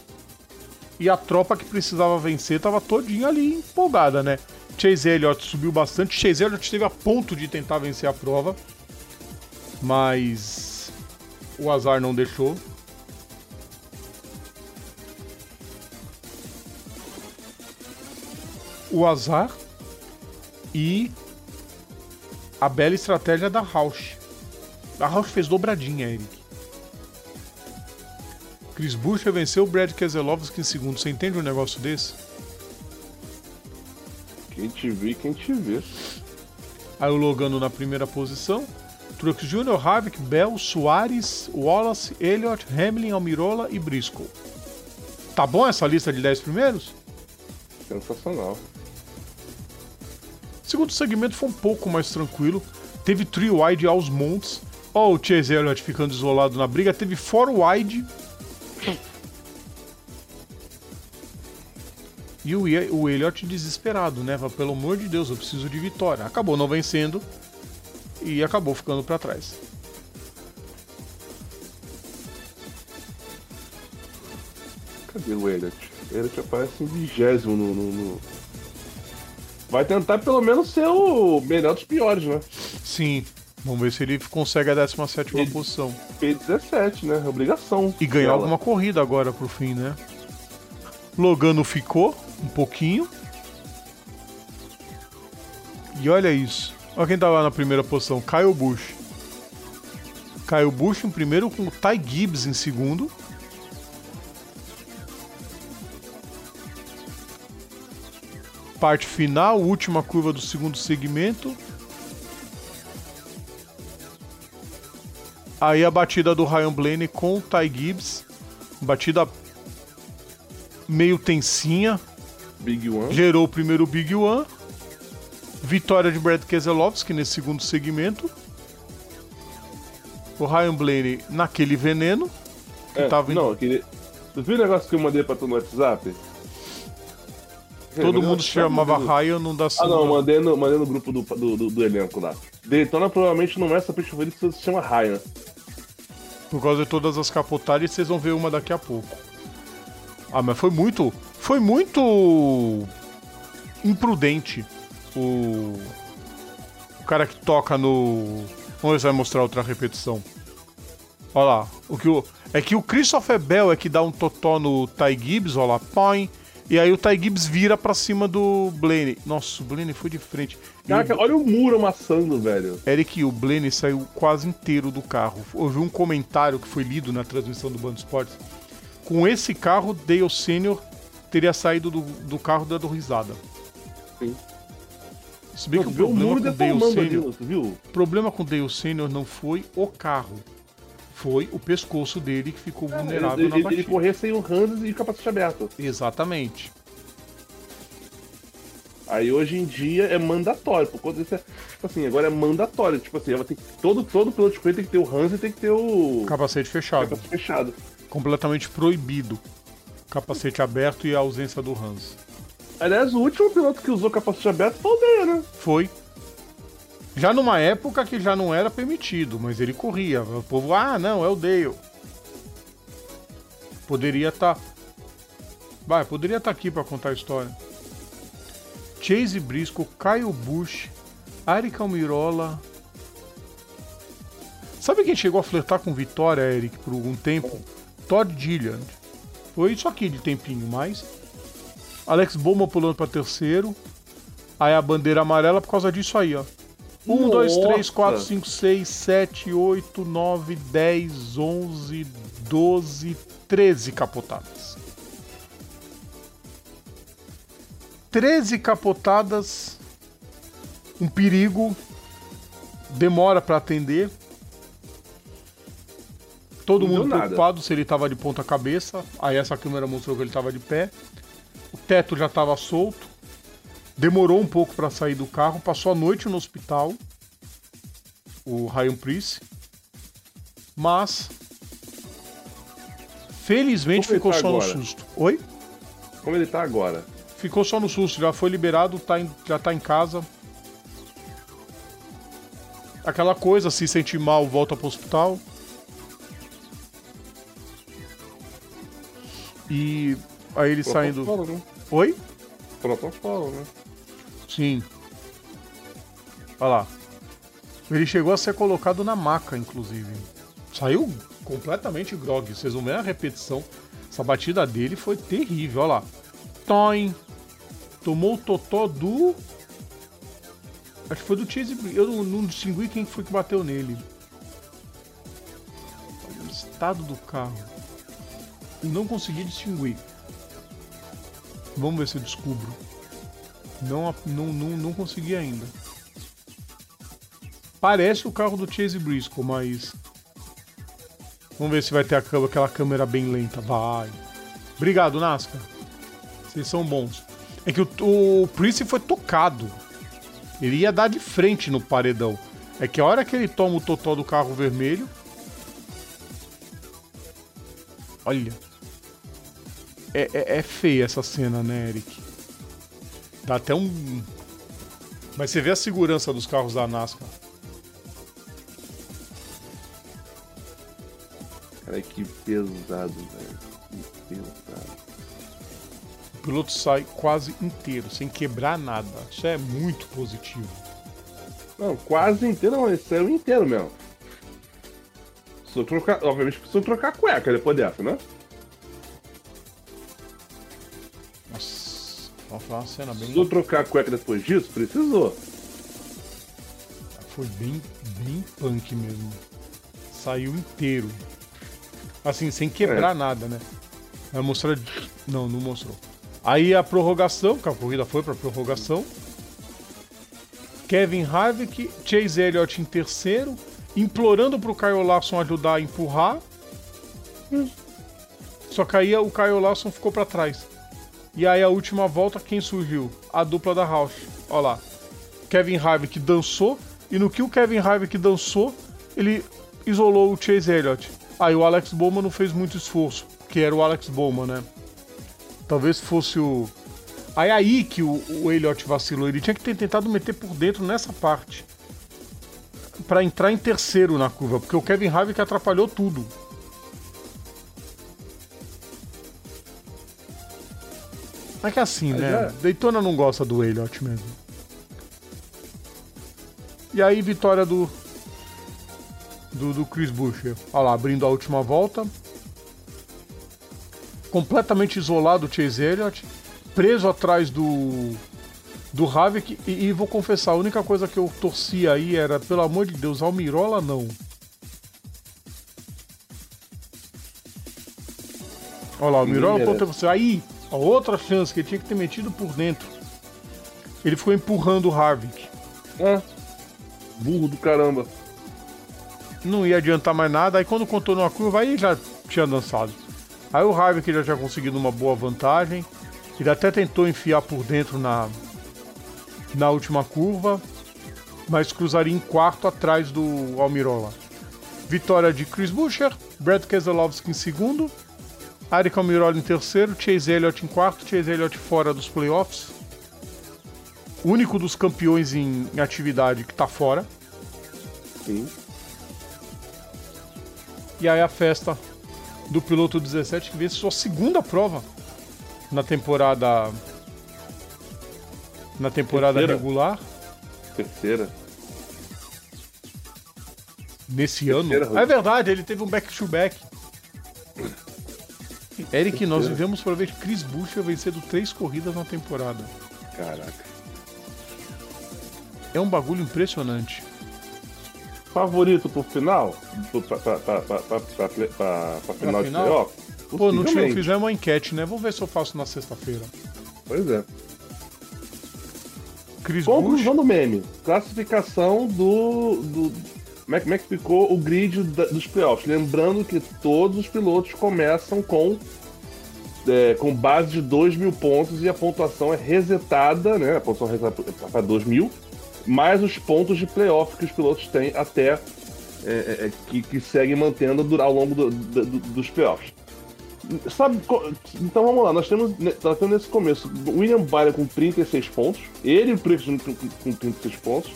A: E a tropa que precisava vencer estava todinha ali empolgada, né? Chase Elliott subiu bastante. Chase Elliott esteve a ponto de tentar vencer a prova, mas o azar não deixou. O azar e a bela estratégia da Rausch. A Rausch fez dobradinha, Eric. Chris Buescher venceu o Brad Keselowski em segundo. Você entende um negócio desse?
B: Quem te vê, quem te vê.
A: Aí o Logano na primeira posição. Truex Jr., Harvick, Bell, Soares, Wallace, Elliott, Hamlin, Almirola e Briscoe. Tá bom essa lista de 10 primeiros?
B: Sensacional.
A: O segundo segmento foi um pouco mais tranquilo. Teve three wide aos montes. Ó, o Chase Elliott ficando isolado na briga. Teve four wide. E o, o Elliott desesperado, né? Fala, Pelo amor de Deus, eu preciso de vitória. Acabou não vencendo e acabou ficando pra trás.
B: Cadê o Elliot? O Elliot aparece em vigésimo no, no- no- Vai tentar pelo menos ser o melhor dos piores, né?
A: Sim, vamos ver se ele consegue a 17
B: Ele-
A: posição.
B: P17, né? Obrigação.
A: E ganhar
B: dela.
A: alguma corrida agora pro fim, né? Logano ficou um pouquinho. E olha isso. Olha quem tá lá na primeira posição, Kyle Busch. Kyle Busch em primeiro com o Ty Gibbs em segundo. Parte final, última curva do segundo segmento. Aí a batida do Ryan Blaney com o Ty Gibbs. Batida meio tensinha.
B: Big One.
A: Gerou o primeiro Big One. Vitória de Brad Keselowski nesse segundo segmento. O Ryan Blaney naquele veneno. Que
B: É,
A: tava
B: Não, eu queria. Tu viu o negócio que eu mandei pra tu no WhatsApp?
A: Todo
B: É,
A: mundo se
B: eu-
A: chamava
B: eu-
A: Ryan, não dá
B: Ah, não, mandei no, mandei no grupo do, do, do, do elenco lá. Daytona provavelmente não é essa peixe favorita que se chama Ryan.
A: Por causa de todas as capotagens, vocês vão ver uma daqui a pouco. Ah, mas foi muito. Foi muito. imprudente. O. O cara que toca no. Vamos ver se vai mostrar outra repetição. Olha lá. O que o... É que o Christopher Bell é que dá um totó no Ty Gibbs, olha lá, põe. E aí o Ty Gibbs vira pra cima do Blaney. Nossa, o Blaney foi de frente.
B: Caraca,
A: o...
B: olha o muro amassando, velho.
A: Eric, o Blaney saiu quase inteiro do carro. Houve um comentário que foi lido na transmissão do Band Esportes. Com esse carro, Dale Senior teria saído do, do carro dando risada.
B: Sim.
A: Se bem que o
B: o
A: problema com o Dale Senior,
B: viu?
A: o problema com o Dale Senior não foi o carro. Foi o pescoço dele que ficou vulnerável
B: É, Ele,
A: na
B: ele,
A: batida.
B: ele correr sem o Hans e capacete aberto.
A: Exatamente.
B: Aí hoje em dia é mandatório. Por conta disso, é, tipo assim, agora é mandatório. Tipo assim, que- todo, todo piloto de corrida tem que ter o Hans e tem que ter o
A: Capacete fechado.
B: capacete fechado.
A: Completamente proibido. Capacete aberto e a ausência do Hans.
B: Aliás, o último piloto que usou capacete aberto foi o Deia, né?
A: Foi. Já numa época que já não era permitido, mas ele corria. O povo, ah, não, é o Dale. Poderia estar. Vai, poderia estar aqui para contar a história. Chase Briscoe, Kyle Busch, Ari Calmirola. Sabe quem chegou a flertar com Vitória, Eric, por algum tempo? Todd Gilliand. Foi isso aqui de tempinho, mas. Alex Bowman pulando para terceiro. Aí a bandeira amarela por causa disso aí, ó. 1, 2, 3, 4,
B: Nossa.
A: 5, 6, 7, 8, 9, 10, 11, 12, 13 capotadas. 13 capotadas. Um perigo. Demora para atender. Todo
B: Não
A: mundo
B: nada.
A: preocupado se ele tava de ponta cabeça. Aí essa câmera mostrou que ele tava de pé. O teto já tava solto. Demorou um pouco para sair do carro. Passou a noite no hospital. O Ryan Priest. Mas. Felizmente
B: Como
A: ficou
B: tá
A: só
B: agora?
A: no susto. Oi?
B: Como ele tá agora?
A: Ficou só no susto, já foi liberado, tá em- já tá em casa. Aquela coisa, se sentir mal, volta pro hospital. E aí ele saindo.
B: Né?
A: Oi?
B: Protocolo, né?
A: Sim. Olha lá. Ele chegou a ser colocado na maca, inclusive. Saiu completamente grog. Vocês vão ver a repetição. Essa batida dele foi terrível. Olha lá. Toin. Tomou o totó do. Acho que foi do Chase Eu não, não distingui quem foi que bateu nele. Olha o estado do carro. Não consegui distinguir. Vamos ver se eu descubro. Não, não, não, não consegui ainda. Parece o carro do Chase Briscoe, mas. Vamos ver se vai ter aquela câmera bem lenta. Vai. Obrigado, Nascar. Vocês são bons. É que o, o Prince foi tocado. Ele ia dar de frente no paredão. É que a hora que ele toma o totó do carro vermelho. Olha. É, é, é feia essa cena, né, Eric? Dá até um. Mas você vê a segurança dos carros da NASCAR.
B: Cara, que pesado, velho. Que pesado.
A: O piloto sai quase inteiro, sem quebrar nada. Isso é muito positivo.
B: Não, quase inteiro não, esse saiu inteiro mesmo. Eu trocar, obviamente preciso trocar a cueca depois dessa, né?
A: Vamos falar uma cena bem.
B: Precisou trocar a cueca depois disso? Precisou.
A: Foi bem, bem punk mesmo. Saiu inteiro. Assim, sem quebrar nada, né? Vai mostrar. Não, não mostrou. Aí a prorrogação, que a corrida foi pra prorrogação. Kevin Harvick, Chase Elliott em terceiro, implorando pro Kyle Larson ajudar a empurrar. Só que aí o Kyle Larson ficou pra trás. E aí a última volta, quem surgiu? A dupla da Roush. Olha lá. Kevin Harvick dançou, e no que o Kevin Harvick dançou, ele isolou o Chase Elliott. Aí o Alex Bowman não fez muito esforço, que era o Alex Bowman, né? Talvez fosse o. Aí aí que o, o Elliott vacilou, ele tinha que ter tentado meter por dentro nessa parte. Pra entrar em terceiro na curva, porque o Kevin Harvick atrapalhou tudo. Mas que é assim,
B: Mas
A: né?
B: é.
A: Daytona não gosta do Elliott mesmo. E aí, vitória do. Do, do Chris Buescher. Olha lá, abrindo a última volta. Completamente isolado o Chase Elliott. Preso atrás do. Do Havik. E, e vou confessar, a única coisa que eu torci aí era, pelo amor de Deus, Almirola não. Olha lá, o
B: merece.
A: contra você. Aí, a outra chance que ele tinha que ter metido por dentro. Ele ficou empurrando o Harvick.
B: Ah, burro do caramba.
A: não ia adiantar mais nada. Aí quando contou numa curva, aí já tinha dançado. Aí o Harvick já tinha conseguido uma boa vantagem. Ele até tentou enfiar por dentro na, na última curva, mas cruzaria em quarto atrás do Almirola. Vitória de Chris Buescher, Brad Keselowski em segundo, Aric Almirola em terceiro, Chase Elliott em quarto, Chase Elliott fora dos playoffs. O único dos campeões em, atividade que tá fora.
B: Sim.
A: E aí a festa do piloto 17 que vê sua segunda prova na temporada na temporada
B: Terceira.
A: regular
B: Terceira.
A: nesse ano.
B: Terceira,
A: É verdade, ele teve um back to back. Eric, nós vivemos para ver Chris Buescher vencendo três corridas na temporada.
B: Caraca.
A: É um bagulho impressionante.
B: Favorito pro final? Pra, pra, pra, pra, pra, pra, pra, pra final de
A: final?
B: playoff?
A: Pô, não fizemos uma enquete, né? Vamos ver se eu faço na sexta-feira.
B: Pois é.
A: Chris.
B: Conclusão do meme. Classificação do, do como é, como é que ficou o grid da, dos playoffs. Lembrando que todos os pilotos começam com, é, com base de 2 mil pontos e a pontuação é resetada, né? A pontuação é resetada para 2 mil, mais os pontos de playoff que os pilotos têm até é, é, é que, que seguem mantendo ao longo do, do, dos playoffs. Sabe, então vamos lá, nós temos, nós temos nesse começo William Byron com 36 pontos, ele e o Priest com 36 pontos,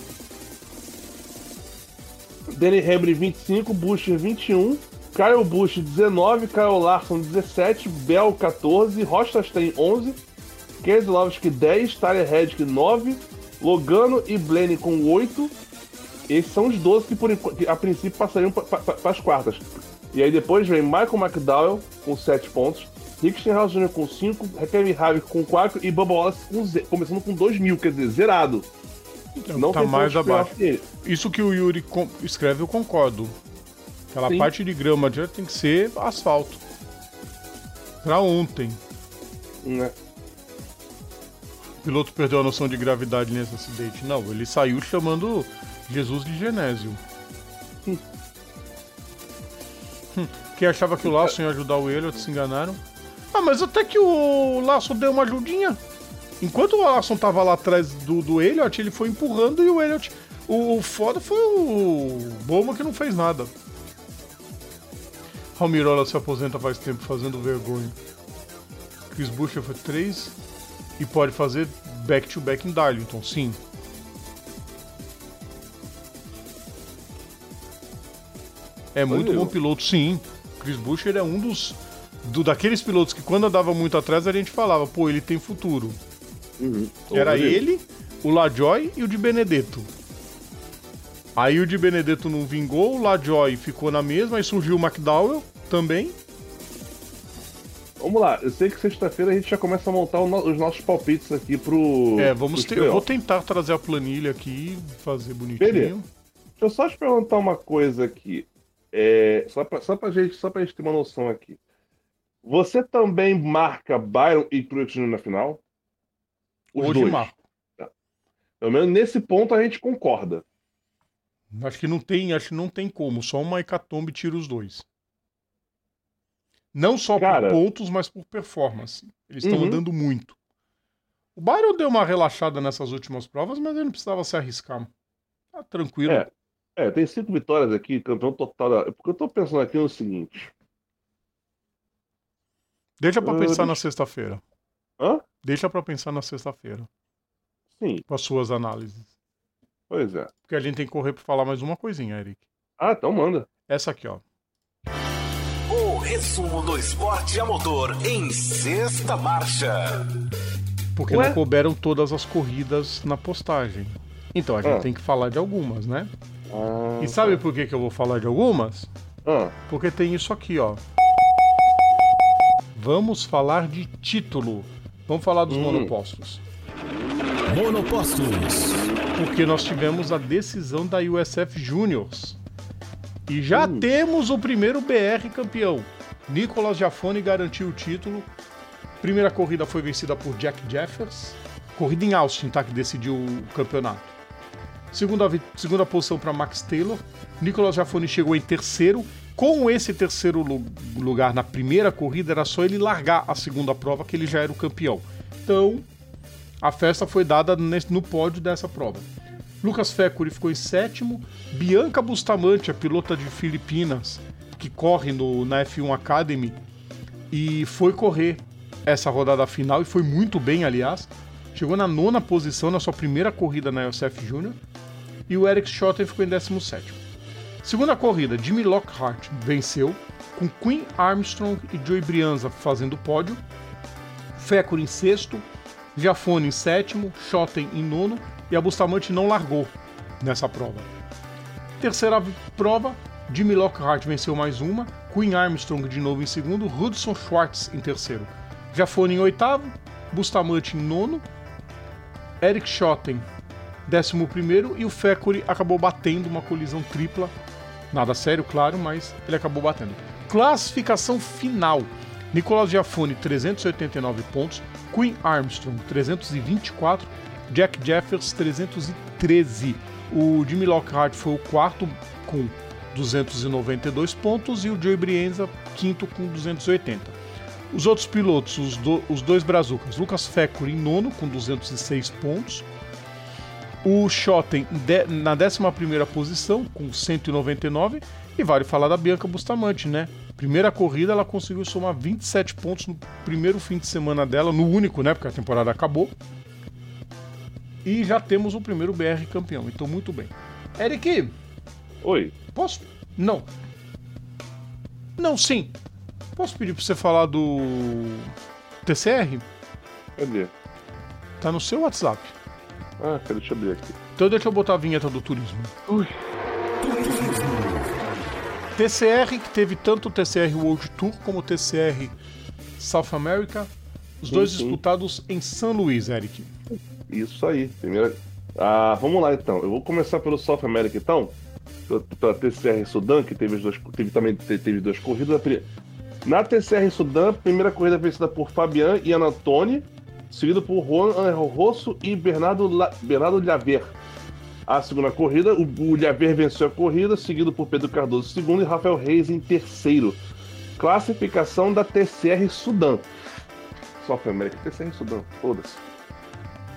B: Danny Hamlin 25, Bush 21, Kyle Bush 19, Kyle Larson 17, Bell 14, Rochastain 11, Keselowski 10, Tyler Reddick 9, Logano e Blenny com 8. Esses são os 12 que, por, que a princípio passariam para as quartas. E aí depois vem Michael McDowell com 7 pontos, Rick Stenhouse Jr. com 5, Kevin Harvick com 4 e Bubba Wallace com começando com 2 mil, quer dizer, zerado.
A: Então, não tá mais abaixo. Isso que o Yuri escreve, eu concordo. Aquela Sim. parte de grama já tem que ser asfalto. Pra ontem.
B: Né?
A: O piloto perdeu a noção de gravidade nesse acidente. Não, ele saiu chamando Jesus de Genésio. Hum. Hum. Quem achava que o Laço ia ajudar o Elliot se enganaram. Ah, mas até que o Laço deu uma ajudinha. Enquanto o Alisson tava lá atrás do, do Elliot, ele foi empurrando e o Elliot. O, o foda foi o Bowman que não fez nada. Almirola se aposenta faz tempo fazendo vergonha. Chris Buescher foi 3 e pode fazer back-to-back -back em Darlington, sim. É muito bom piloto, sim. Chris Buescher é um dos do, daqueles pilotos que quando andava muito atrás a gente falava, pô, ele tem futuro. Uhum. Era ele, o LaJoy e o de Benedetto. Aí o de Benedetto não vingou, o LaJoy ficou na mesma, aí surgiu o McDowell também.
B: Vamos lá, eu sei que sexta-feira a gente já começa a montar os nossos palpites aqui pro.
A: É, vamos ter. Eu vou tentar trazer a planilha aqui, fazer bonitinho. Beleza. Deixa
B: eu só te perguntar uma coisa aqui. É, só, pra, só, pra gente, só pra gente ter uma noção aqui. Você também marca Byron e Truex na final?
A: Os Hoje dois. marco.
B: Tá. Pelo menos nesse ponto a gente concorda.
A: Acho que não tem, acho que não tem como. Só uma hecatombe tira os dois. Não só Cara... por pontos, mas por performance. Eles estão uhum. andando muito. O Byron deu uma relaxada nessas últimas provas, mas ele não precisava se arriscar. Tá tranquilo.
B: É, é tem cinco vitórias aqui, campeão total. Porque eu tô pensando aqui no seguinte.
A: Deixa pra uh, pensar deixa... na sexta-feira.
B: Hã?
A: Deixa para pensar na sexta-feira.
B: Sim.
A: Com as suas análises.
B: Pois é.
A: Porque a gente tem que correr para falar mais uma coisinha, Eric.
B: Ah, então manda.
A: Essa aqui, ó.
C: O resumo do esporte a motor em sexta marcha.
A: Porque Ué? não couberam todas as corridas na postagem. Então a gente ah. tem que falar de algumas, né? Ah, e sabe tá. por que, que eu vou falar de algumas?
B: Ah.
A: Porque tem isso aqui, ó. Vamos falar de título. Vamos falar dos hum. monopostos.
C: Monopostos.
A: Porque nós tivemos a decisão da USF Juniors. E já hum. temos o primeiro BR campeão. Nicolas Jafone garantiu o título. Primeira corrida foi vencida por Jack Jeffers. Corrida em Austin, tá? Que decidiu o campeonato. Segunda, segunda posição para Max Taylor. Nicolas Jafone chegou em terceiro. Com esse terceiro lugar na primeira corrida, era só ele largar a segunda prova que ele já era o campeão. Então, a festa foi dada no pódio dessa prova. Lucas Fecuri ficou em sétimo. Bianca Bustamante, a pilota de Filipinas, que corre no, na F1 Academy, e foi correr essa rodada final e foi muito bem, aliás. Chegou na nona posição na sua primeira corrida na USF Júnior. E o Eric Schotten ficou em 17. Segunda corrida, Jimmy Lockhart venceu, com Quinn Armstrong e Joey Brianza fazendo pódio, Fecor em sexto, Giafone em sétimo, Schotten em nono e a Bustamante não largou nessa prova. Terceira prova, Jimmy Lockhart venceu mais uma, Quinn Armstrong de novo em segundo, Hudson Schwartz em terceiro, Giafone em oitavo, Bustamante em nono, Eric Schotten décimo primeiro e o Fecuri acabou batendo uma colisão tripla Nada sério, claro, mas ele acabou batendo. Classificação final. Nicolas Giafone, 389 pontos. Queen Armstrong, 324. Jack Jeffers, 313. O Jimmy Lockhart foi o quarto com 292 pontos e o Joey Brienza quinto com 280. Os outros pilotos, os, do, os dois brazucas, Lucas Feckur em nono com 206 pontos, o Schotten de, na 11 posição com 199 e vale falar da Bianca Bustamante, né? Primeira corrida ela conseguiu somar 27 pontos no primeiro fim de semana dela, no único, né? Porque a temporada acabou. E já temos o primeiro BR campeão, então muito bem. Eric!
B: Oi.
A: Posso? Não. Não, sim. Posso pedir pra você falar do TCR?
B: Cadê?
A: Tá no seu WhatsApp.
B: Ah, cara, deixa eu abrir aqui.
A: Então deixa eu botar a vinheta do turismo. Ui. TCR, que teve tanto o TCR World Tour como o TCR South America, os sim, dois sim. disputados em São Luís, Eric.
B: Isso aí. Primeira... Ah, vamos lá então. Eu vou começar pelo South America então. Pela TCR Sudan, que teve, dois, teve também teve duas corridas. Na TCR Sudan, primeira corrida vencida por Fabian e Anatoni, seguido por Juan Rosso e Bernardo, La... Bernardo Lhaver. A segunda corrida, o, o Lhaver venceu a corrida, seguido por Pedro Cardoso segundo e Rafael Reis em terceiro. Classificação da TCR Sudan. South America, TCR Sudan, foda-se.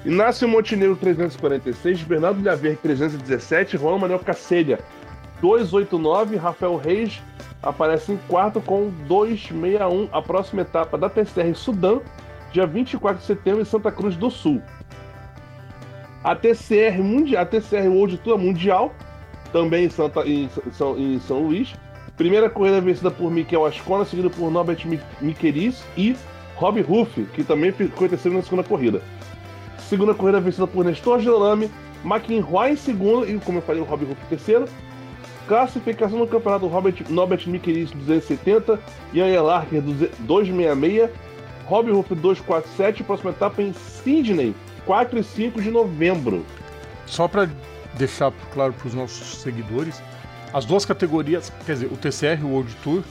B: Inácio Montenegro 346, Bernardo Lhaver 317, Juan Manuel Cacelha 289, Rafael Reis aparece em quarto com 261, a próxima etapa da TCR Sudã, dia 24 de setembro em Santa Cruz do Sul. A TCR, Mundial, a TCR World Tour Mundial, também em, Santa, em, em São Luís. Primeira corrida vencida por Miquel Ascona, seguida por Norbert Miquelis e Rob Ruff, que também ficou terceiro na segunda corrida. Segunda corrida vencida por Nestor Girolami, McInroy em segundo e, como eu falei, o Rob Ruff em terceiro. Classificação no campeonato Robert Norbert Miquelis 270, Ian Larker 266, Rob Ruff 247, próxima etapa em Sydney, 4 e 5 de novembro.
A: Só para deixar claro para os nossos seguidores, as duas categorias, quer dizer, o TCR o World Tour,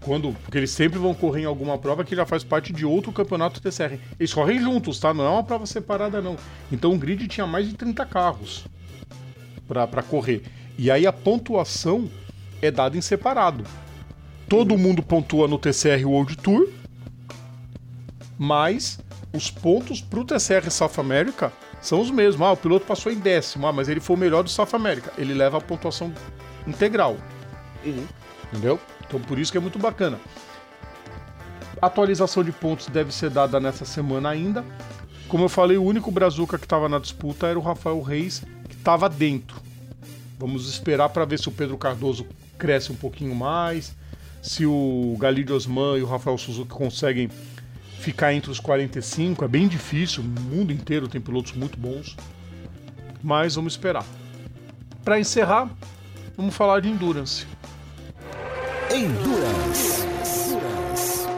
A: quando, porque eles sempre vão correr em alguma prova que já faz parte de outro campeonato TCR. Eles correm juntos, tá? Não é uma prova separada, não. Então o grid tinha mais de 30 carros para correr. E aí a pontuação é dada em separado. Todo mundo pontua no TCR World Tour, mas os pontos para o TCR South America são os mesmos. Ah, o piloto passou em décimo, ah, mas ele foi o melhor do South America. Ele leva a pontuação integral. Uhum. Entendeu? Então por isso que é muito bacana. A atualização de pontos deve ser dada nessa semana ainda. Como eu falei, o único Brazuca que estava na disputa era o Rafael Reis, que estava dentro. Vamos esperar para ver se o Pedro Cardoso cresce um pouquinho mais, se o Galídio Osman e o Rafael Suzuki conseguem ficar entre os 45. É bem difícil, o mundo inteiro tem pilotos muito bons. Mas vamos esperar. Para encerrar, vamos falar de Endurance. Endurance.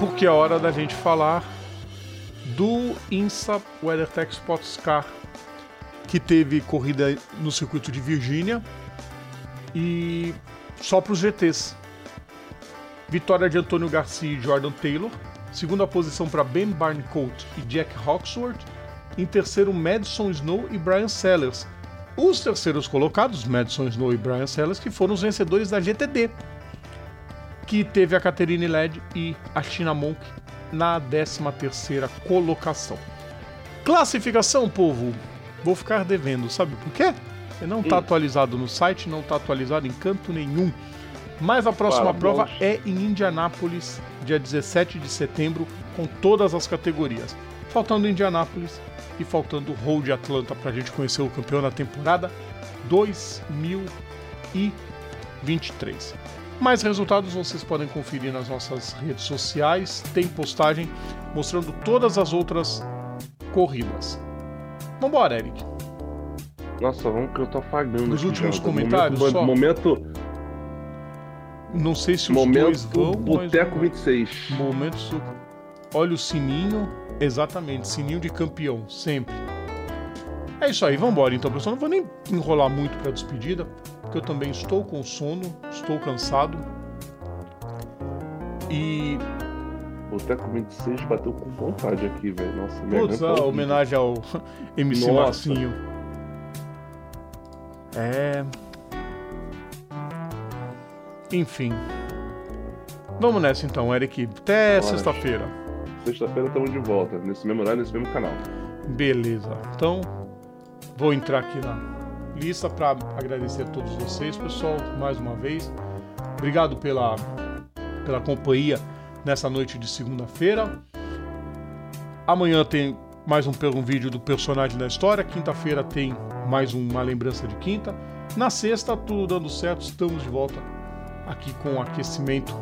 A: Porque é hora da gente falar do INSA WeatherTech Sports Car, que teve corrida no circuito de Virgínia e só para os GTs. Vitória de Antônio Garcia e Jordan Taylor, segunda posição para Ben Barncourt e Jack Hawksworth, em terceiro Madison Snow e Brian Sellers. Os terceiros colocados, Madison Snow e Brian Sellers, que foram os vencedores da GTD, que teve a Caterine Led e a China Monk na 13ª colocação. Classificação, povo, vou ficar devendo, sabe por quê? Você não está atualizado no site, não está atualizado em canto nenhum. Mas a próxima prova é em Indianápolis, dia 17 de setembro, com todas as categorias. Faltando Indianápolis e faltando Road Atlanta para a gente conhecer o campeão da temporada 2023. Mais resultados vocês podem conferir nas nossas redes sociais. Tem postagem mostrando todas as outras corridas. Vambora, Eric.
B: Nossa, vamos que eu tô apagando.
A: Nos últimos já. comentários,
B: momento,
A: só.
B: Momento.
A: Não sei se os
B: momento
A: dois vão.
B: Boteco 26.
A: Momento. Olha o sininho. Exatamente, sininho de campeão, sempre. É isso aí, vamos embora então, pessoal. Não vou nem enrolar muito para despedida, porque eu também estou com sono, estou cansado. E.
B: Boteco 26 bateu com vontade aqui, velho. Nossa,
A: Putz, a homenagem ao *laughs* MC Nossa. Marcinho. É. Enfim. Vamos nessa então, Eric. Até sexta-feira.
B: Sexta-feira estamos de volta, nesse mesmo horário, nesse mesmo canal.
A: Beleza. Então, vou entrar aqui na lista para agradecer a todos vocês, pessoal, mais uma vez. Obrigado pela, pela companhia nessa noite de segunda-feira. Amanhã tem mais um, um vídeo do personagem da história. Quinta-feira tem mais uma lembrança de quinta. Na sexta, tudo dando certo, estamos de volta aqui com aquecimento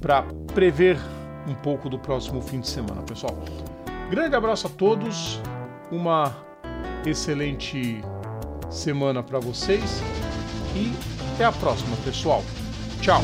A: para prever um pouco do próximo fim de semana, pessoal. Grande abraço a todos, uma excelente semana para vocês e até a próxima, pessoal. Tchau.